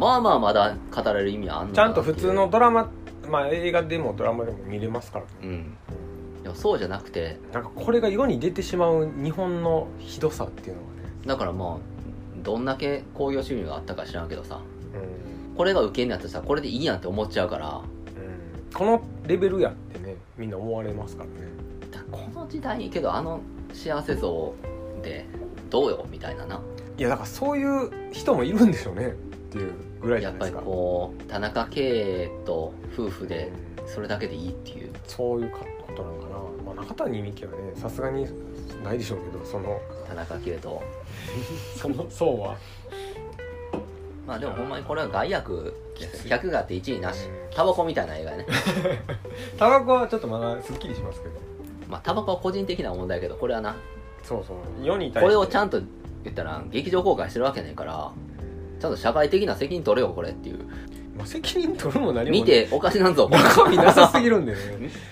まあまあまだ語られる意味はあんのちゃんと普通のドラマまあ映画でもドラマでも見れますから。ねうん。でもそうじゃなくて。なんかこれが世に出てしまう日本のひどさっていうのがね、だからまあどんだけ興行収入があったか知らんけどさ。うん。これが受けんのやったらさこれでいいやんって思っちゃうから。うん。このレベルやってねみんな思われますからね。だこの時代にけどあの幸せ像でどうよみたいなな。いやだからそういう人もいるんでしょうねっていうぐらいじやっぱりゃないですか。こう田中圭と夫婦でそれだけでいいっていう。そういうことなのかな、まあ、中谷美紀はねさすがにないでしょうけどその。田中圭と。その層は。まあでもほんまにこれは害悪ですきつい。100があって1位なし。うん。タバコみたいな映画やね。タバコはちょっとまだすっきりしますけど。まあタバコは個人的な問題やけどこれはな。そうそう。世に対して。これをちゃんと言ったら劇場公開してるわけねんからちゃんと社会的な責任取れよこれっていう。まあ、責任取るも何も見ておかしなんぞ中身なさすぎるんでね。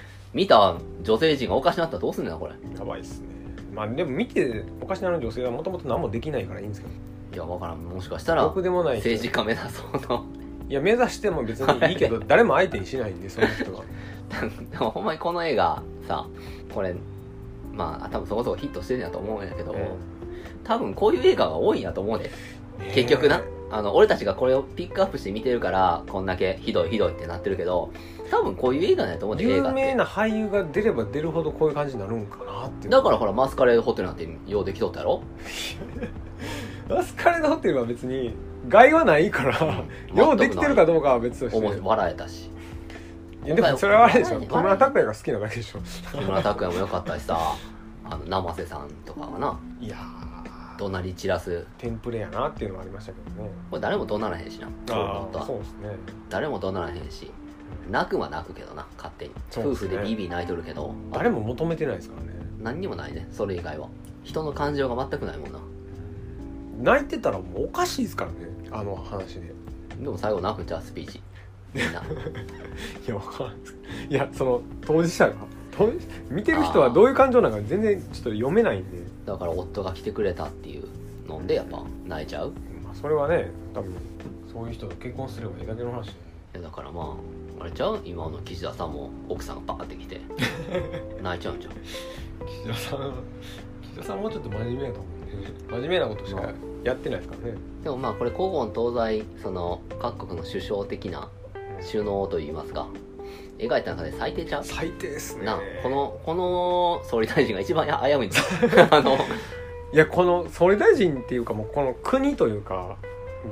見た女性陣がおかしなったらどうすんねんなこれ。やばいっすね。まあでも見ておかしなの女性はもともと何もできないからいいんですけど。いやわからん。もしかしたらろくでもない人。政治家目指そうのいや目指しても別にいいけど誰も相手にしないんでその人が でもほんまにこの映画さこれまあ多分そこそこヒットしてるんやと思うんやけど、多分こういう映画が多いんやと思うで。結局なあの俺たちがこれをピックアップして見てるからこんだけひどいひどいってなってるけど多分こういう映画なんやと思うで映有画って。名な俳優が出れば出るほどこういう感じになるんかなってだからほらマスカレードホテルなんてようできとったやろ？マスカレードホテルは別に害はないからようできてるかどうかは別として。笑えたし。いやでもそれはあれでしょ。木村拓哉が好きなだけでしょ。木村拓哉もよかったしさ。あの生瀬さんとかはな。いやー怒鳴り散らす。テンプレやなっていうのはありましたけどね。これ誰も怒鳴らへんしな。ああそうですね。誰も怒鳴らへんし。泣くは泣くけどな勝手に、ね。婦でビービー泣いとるけど。誰も求めてないですからね。何にもないねそれ以外は。人の感情が全くないもんな。泣いてたらもうおかしいですからねあの話で。でも最後泣くんちゃうスピーチ。みんな。いやわからんです。いやその当事者が見てる人はどういう感情なのか全然ちょっと読めないんで、だから夫が来てくれたっていうのでやっぱ泣いちゃう。まあ、それはね多分そういう人と結婚すればいいだけの話。いやだからまああれちゃう？今の岸田さんも奥さんがバーって来て。泣いちゃうんちゃう岸田さん岸田さんもうちょっと真面目やと思うんで真面目なことしかやってないですからね。でもまあこれ古今東西その各国の首相的な首脳といいますか描いた中で最低ちゃう？最低ですね。なこのこの総理大臣が一番危ういんだ あのいやこの総理大臣っていうかもうこの国というか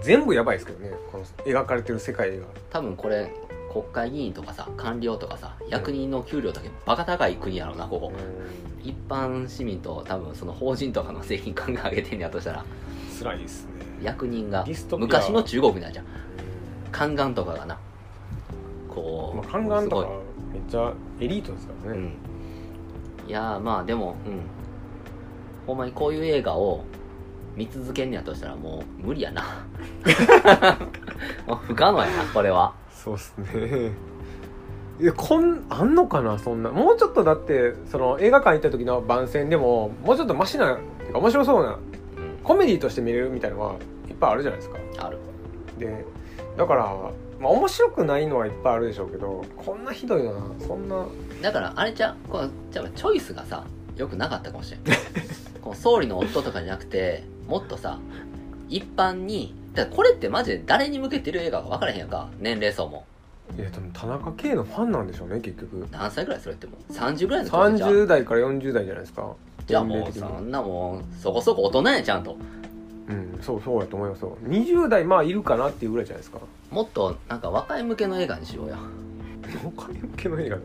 全部やばいですけどね。この描かれてる世界が。多分これ国会議員とかさ官僚とかさ役人の給料だけバカ高い国やろうなここ。一般市民と多分その法人とかの税金考え上げてんやとしたら。辛いですね。役人が昔の中国みたいじゃん。宦官とかがなこうまあ、宦官とかすめっちゃエリートですからね、うん。いやーまあでもうん。ほんまにこういう映画を見続けんねやとしたらもう無理やな。もう不可能やなこれは。そうっすね。いやこんあんのかなそんな。もうちょっとだってその映画館行った時の番宣でももうちょっとマシな面白そうなうん。コメディとして見れるみたいなのはいっぱいあるじゃないですか。ある。でだからまあ面白くないのはいっぱいあるでしょうけどこんなひどいのな。そんな。だからあれじゃこうじゃあチョイスがさよくなかったかもしれん。この総理の夫とかじゃなくてもっとさ一般にだこれってマジで誰に向けてる映画か分からへんやんか。年齢層も。いやでも田中圭のファンなんでしょうね結局。何歳ぐらいそれってもう？30ぐらいの子じゃん。30代から40代じゃないですか。じゃあもうそんなもうそこそこ大人やんちゃんとうんそうそうやと思いますよ。20代まあいるかなっていうぐらいじゃないですか。もっとなんか若い向けの映画にしようや。他向けの映画ね。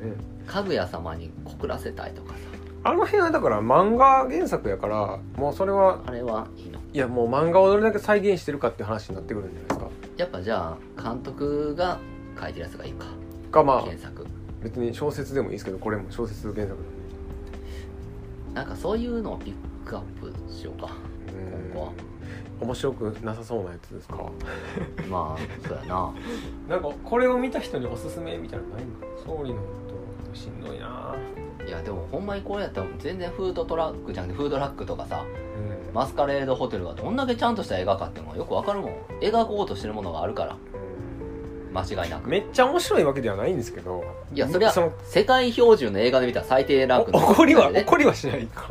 かぐや様に告らせたいとかさ。あの辺はだから漫画原作やからもうそれはあれはいいの。いやもう漫画をどれだけ再現してるかっていう話になってくるんじゃないですか。やっぱじゃあ監督が書いてるやつがいいか。かまあ原作。別に小説でもいいですけどこれも小説原作なんかそういうのをピックアップしようか。うん。今後は面白くなさそうなやつですか？まあそうやな。なんかこれを見た人におすすめみたいなのないの？総理のことしんどいな。いやでもほんまにこれやったら全然フードトラックじゃなくてフードラックとかさうん。マスカレードホテルがどんだけちゃんとした映画かっていうのがよくわかるもん。描こうとしてるものがあるから。間違いなく。めっちゃ面白いわけではないんですけど。いやそれはその世界標準の映画で見たら最低ランクお怒りはね怒りはしないか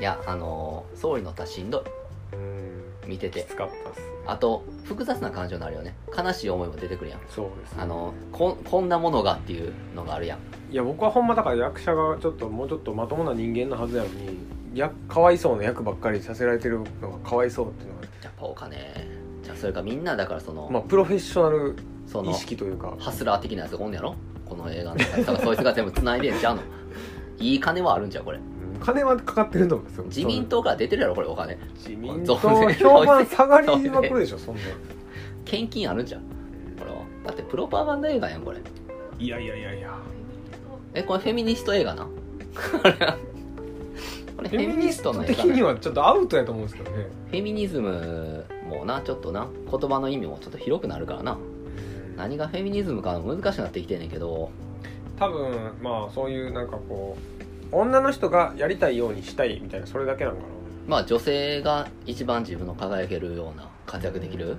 いやあのー総理のったらしんど見てて。つかったっすあと複雑な感情になるよね。悲しい思いも出てくるやん。そうです。ねあのここんなものがっていうのがあるやん。いや僕はほんまだから役者がちょっともうちょっとまともな人間のはずやのにやかわいそうな役ばっかりさせられてるのがかわいそうっていうのは。やっぱお金。じゃあそれかみんなだからその、まあプロフェッショナルその意識というか。ハスラー的なやつがおんねやろ？この映画の中で。だからそいつが全部繋いでんちゃうの？いい金はあるんじゃう？これ。うん金はかかってると思うんですよ。自民党から出てるやろこれお金。自民党評判下がりまくるでしょ そんな。献金あるんじゃん。これは。だってプロパガンダ映画やんこれ。いやいやいやいや。えこれフェミニスト映画な？これフェミニストの映的画にはちょっとアウトやと思うんですけどね。フェミニズムもなちょっとな。言葉の意味もちょっと広くなるからな。何がフェミニズムか難しくなってきてんねんけど。多分まあそういうなんかこう女の人がやりたいようにしたいみたいなそれだけなんかな。まあ女性が一番自分の輝けるような活躍できる？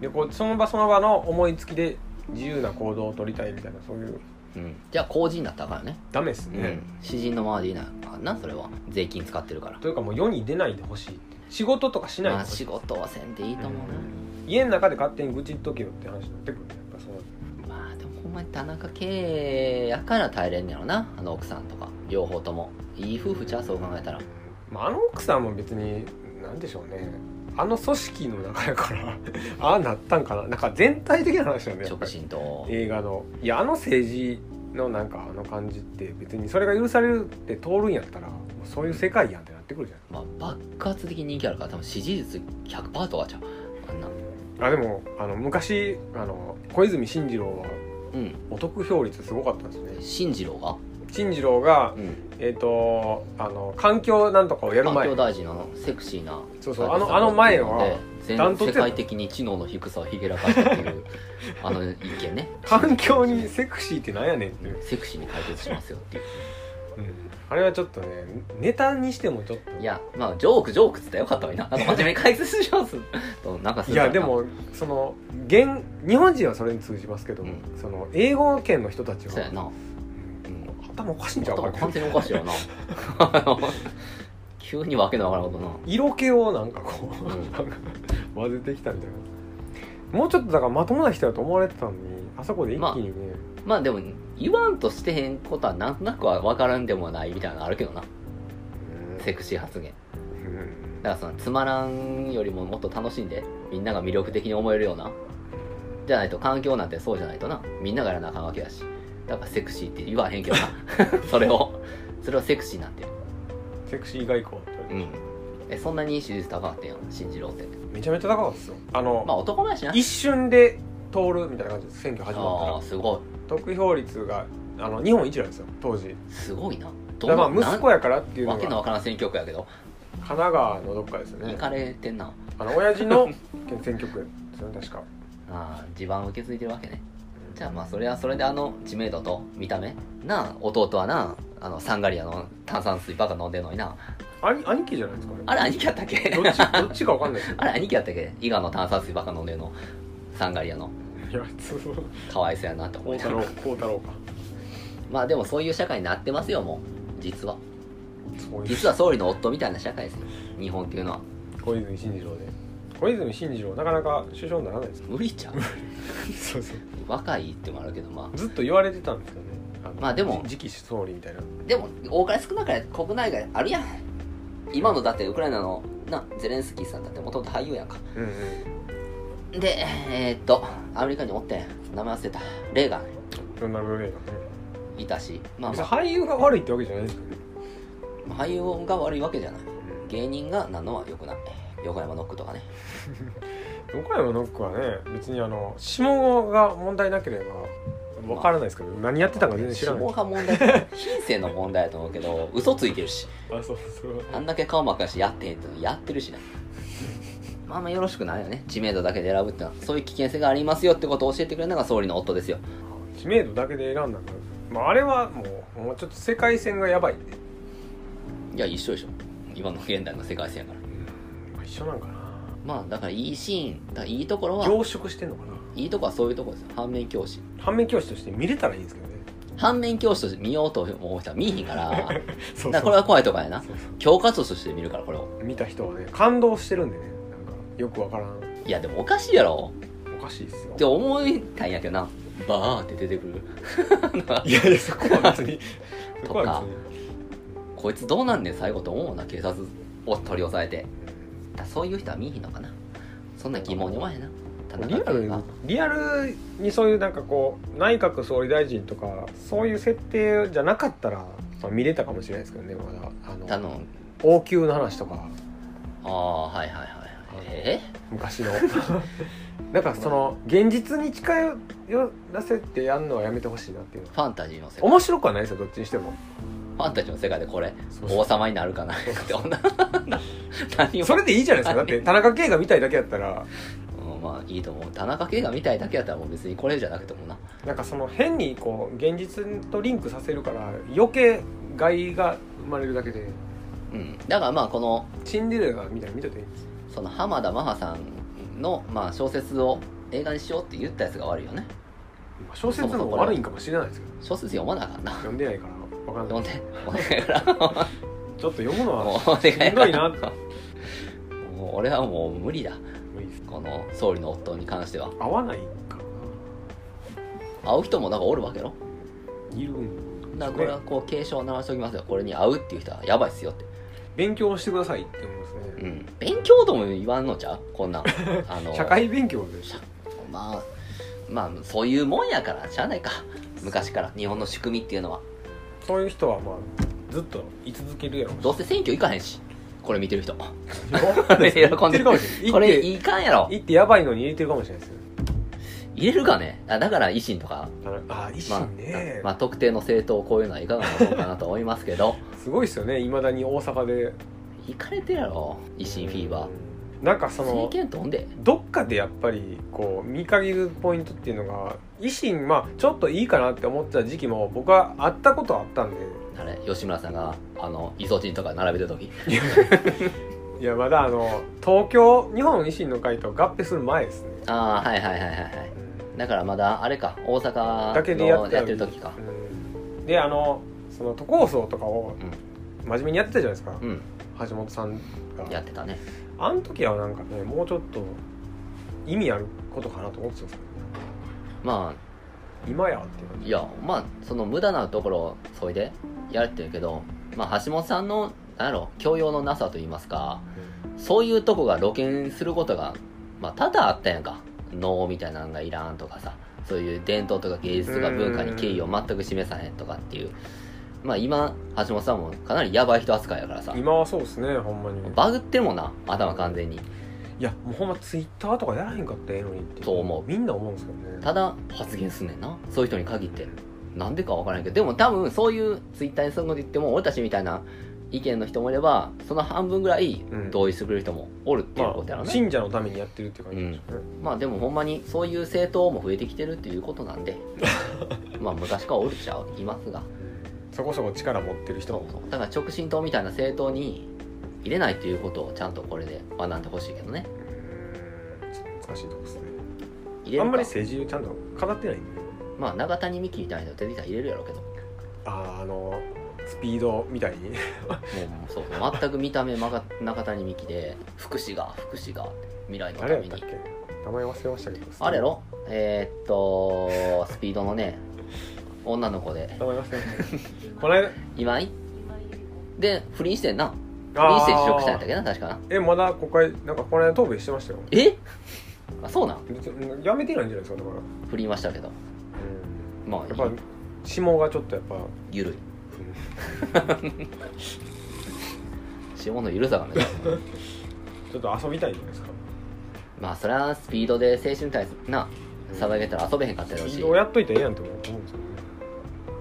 でこうその場その場の思いつきで自由な行動を取りたいみたいなそういう。うん。じゃあ公人になったからね。ダメですね、うん。詩人のままでいいな？あなそれは税金使ってるから。というかもう世に出ないでほしい仕事とかしないでまあほしい、仕事はせんでいいと思うな、家の中で勝手に愚痴っとけよって話になってくるねやっぱそう。まあでもほんまに田中圭やから耐えれんねやろなあの奥さんとか両方とも。いい夫婦ちゃう？そう考えたら。まあ、あの奥さんも別に何でしょうね。あの組織の中やから ああなったんかな。なんか全体的な話だよやっぱ直り進と。映画の。いやあの政治のなんかあの感じって別にそれが許されるって通るんやったらそういう世界やんってなってくるじゃん。まあ爆発的に人気あるから多分支持率100%とかちゃう？あんな。あでもあの昔あの小泉進次郎はうん。お得票率すごかったんですね。進次郎が？進次郎がうん。えっ、とあの環境なんとかをやる環前境大臣のセクシーなそうそうあのあの前は全世界的に知能の低さをひげらかしたっていう あの意見ね。環境にセクシーってなんやねんって。いう、セクシーに解決しますよっていう。うん。あれはちょっとねネタにしてもちょっと。いやまあジョークジョークっつったらよかったのにな。なんか真面目に解説します。となんかすいやでもその現日本人はそれに通じますけど、うん。その英語圏の人たちは。そうやな。うん頭おかしいんちゃうか完全におかしいよな。急にわけのわからんことな。色気をなんかこう、うん。なんか混ぜてきたみたいな。もうちょっとだからまともな人だと思われてたのにあそこで一気にね、まあでも言わんとしてへんことはなんとなくは分からんでもないみたいなのあるけどな。うん。セクシー発言。だからそのつまらんよりももっと楽しんでみんなが魅力的に思えるような。じゃないと環境なんてそうじゃないとな。みんながやらなあかんわけやしだからセクシーって言わへんけどな。それを。それをセクシーなんてセクシー外交って言われてうん。えそんなに支持率高かったんや新次郎って。めちゃめちゃ高かったですよ。あの、まあ男前やしな。一瞬で通るみたいな感じです。選挙始まったあら。あすごい。得票率があの日本一なんですよ当時。すごいな。だどからまあな息子やからっていうのわけのがわからん選挙区やけど。神奈川のどっかですよね。行かれてんなあの親父の選挙区ですよね確かああ地盤を受け継いでるわけねじゃあまあそれはそれであの知名度と見た目なあ弟はなあのサンガリアの炭酸水ばっか飲んでんのにな。兄兄貴じゃないですか？あれ兄貴やったっけ？どっち？どっちかわかんない。ですよあれ兄貴やったっけ？伊賀の炭酸水ばっか飲んでんの。サンガリアの。いやそう。かわいそうやなって思いながら孝太郎か。まあでもそういう社会になってますよもう。実は。実は総理の夫みたいな社会ですよ。日本っていうのは。小泉進次郎で小泉進次郎なかなか首相にならないです無理ちゃう。そうそう。若いってもあるけどまあ。ずっと言われてたんですよねまあでも次期総理みたいな。でも多かれ少なかれ国内外あるやん。今のだってウクライナのなゼレンスキーさんだってもともと俳優やんか。うんうん。でえーっとアメリカにおってん名前忘れた。レーガン。ロナルド・レーガンね。いたし。まあ、別まあ、に俳優が悪いってわけじゃないですけどね俳優が悪いわけじゃない。芸人がなんのはよくない。横山ノックとかね 岡山ノックはね。別にあの下語が問題なければわからないですけど、何やってたか全然知らない。下が問題。品性の問題やと思うけど嘘ついてるし。あそうそう。あんだけ顔真っ赤やしやってへんってのやってるしな。まあまあよろしくないよね。知名度だけで選ぶってのは。そういう危険性がありますよってことを教えてくれるのが総理の夫ですよ。知名度だけで選んだんだ、まあ、あれはもうもうちょっと世界線がやばいいや一緒でしょ。今の現代の世界線やから。まあ、一緒なんかなまあだからいいシーンだからいいところは凝縮してんのかな？いいとこはそういうとこですよ。反面教師。反面教師として見れたらいいんですけどね。反面教師として見ようと思う人は見えへんから。だかそう。らこれは怖いとこやな。そうそう。教科書として見るからこれを。見た人はね感動してるんでね。なんかよくわからん。いやでもおかしいやろ。おかしいですよ。って思いたいんやけどな。バーって出てくる。いやいやそこは別に。そこは別に。こいつどうなんねん最後と思うな警察を取り押さえてだそういう人は見えへんのかな？そんな疑問に思わへんな。リアルリアルにそういうなんかこう内閣総理大臣とかそういう設定じゃなかったら、まあ、見れたかもしれないですけどねまだ。あのあの王宮の話とか。ああはいはいはいえ？昔の。なんかその現実に近寄らせてやるのはやめてほしいなっていう。ファンタジーの世界。面白くはないですよどっちにしても。ファンタジーの世界でこれ王様になるかなって女何を。それでいいじゃないですか。だって田中圭が見たいだけやったら。うんまあいいと思う。田中圭が見たいだけやったらもう別にこれじゃなくてもな。なんかその変にこう現実とリンクさせるから余計害が生まれるだけで。うん。だからまあこのシンデレラみたいに見てていいんです。その浜田マハさんの、まあ、小説を映画にしようって言ったやつが悪いよね。まあ小説の方が悪いんかもしれないですけど。小説読まなあかんな読んでないからわかんない。読んで。お願いやから。ちょっと読むのもうは お願いしんどいな。ってもう俺はもう無理だ。無理ですこの総理の夫に関しては。合わないか。会う人もなんかおるわけやろ？ないるんだからこれはこう警鐘を鳴らしておきますよ。これに会うっていう人はやばいっすよって。勉強してくださいって思いますね、うん。勉強とも言わんのちゃう？こんな。ん あの社会勉強でまあまあそういうもんやからしゃあないか。昔から日本の仕組みっていうのは。そういう人はまあずっと居続けるやろどうせ選挙行かへんしこれ見てる人。喜 喜んでる。かもしれないこれいかんやろ。行ってやばいのに入れてるかもしれないですよ。入れるかね。あだから維新とか。ああ維まあ新ね、まあ、特定の政党こういうのはいかがなものかなと思いますけど。すごいですよね。いまだに大阪で。行かれてるやろ維新フィーバー。なんかそ政のどっかでやっぱりこう見限るポイントっていうのが維新まあちょっといいかなって思ってた時期も僕はあったことはあったんであれ吉村さんがあのイソチンとか並べてる時。いやまだあの東京日本維新の会と合併する前ですね、ああはいはいはいはいはい。だからまだあれか大阪だけでやのってやってる時か。うん。であのその都構想とかを真面目にやってたじゃないですか、うん。橋本さんが。やってたね。あの時はなんかねもうちょっと意味あることかなと思ってたんですけどねま今やっていう感じ。あいやまあその無駄なところをそいでやるってるけどまあ橋本さんのなんやろ教養のなさと言いますかそういうとこが露見することが、まあ、多々あったやんか。能みたいなのがいらんとかさそういう伝統とか芸術とか文化に敬意を全く示さへんとかっていう。まあ今橋本さんもかなりヤバい人扱いやからさ。今はそうですねほんまに。バグってるもんな頭完全に。いやもうほんまツイッターとかやらへんかったらええのにってそう思う。みんな思うんですけどね。ただ発言すんねんな。そういう人に限ってなんでかわからんけどでも多分そういうツイッターにするのって言っても俺たちみたいな意見の人もいればその半分ぐらいうん。同意してくれる人もおるっていうまあことやろね、信者のためにやってるっていう感じでしょ。うね、まあでもほんまにそういう政党も増えてきてるっていうことなんで。まあ昔からおるっちゃいますが。そこそこ力持ってる人も。だから直進党みたいな政党に入れないっていうことをちゃんとこれで学んでほしいけどね。難しいとこですね。あんまり政治をちゃんと語ってないんでまあ長谷美樹みたいな人出てきたら入れるやろうけど。もあああのスピードみたいに。うそうそう全く見た目まが中谷美紀で福祉が福祉が未来のために。誰やったっけ？名前忘れましたけど。あれやろ？えーっとスピードのね女の子で。名前忘れました。この間。今井？で不倫してんな。不倫して辞職したんやったっけな確かな。えまだ国会なんかこの間答弁してましたよ。え？あそうなん？別にやめてないんじゃないですかだから。不倫はしたけど。うんまあやっぱ下がちょっとやっぱ。ゆるい下のゆるさがね。ちょっと遊びたいんじゃないですか。まあそれはスピードで青春対策な騒げたら遊べへんかったやろうしスピードをやっといてええやんと思うんですよね。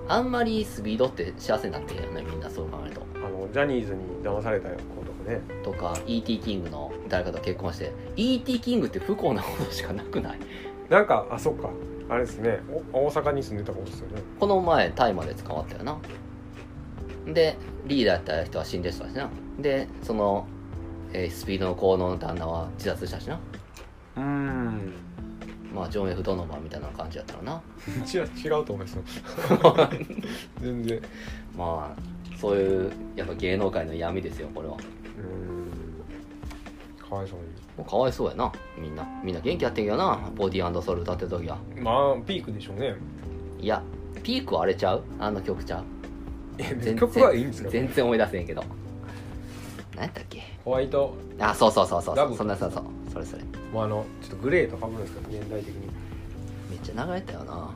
あんまりスピードって幸せになってへんよねみんなそう考えると。あのジャニーズに騙された子とかね。とか E.T. キングの誰かと結婚して。E.T. キングって不幸なことしかなくない？なんかあそっかあれですねお大阪に住んでた子ですよね。この前大麻で捕まったよな。でリーダーやった人は死んでたしな。でその、えースピードの子の旦那は自殺したしな。うーん。まあジョン・ F・ ドノバンみたいな感じやったらな。違う違うと思いますよ。全然。うまあそういうやっぱ芸能界の闇ですよこれは。ーん。かわいそうもうかわいそうやな。みんな。みんな元気やってんけどな。ボディソウル歌ってる時は。にまあピークでしょうね。いやピークはあれちゃう？あの曲ちゃう？え曲はいいんですか？全然思い出せんけど。何やったっけ？ホワイト。あそうそうそうそうラブ。そんなそうそうそれそれ。もうあのちょっとグレーとかぶるんですけど年代的に。めっちゃ流れたよな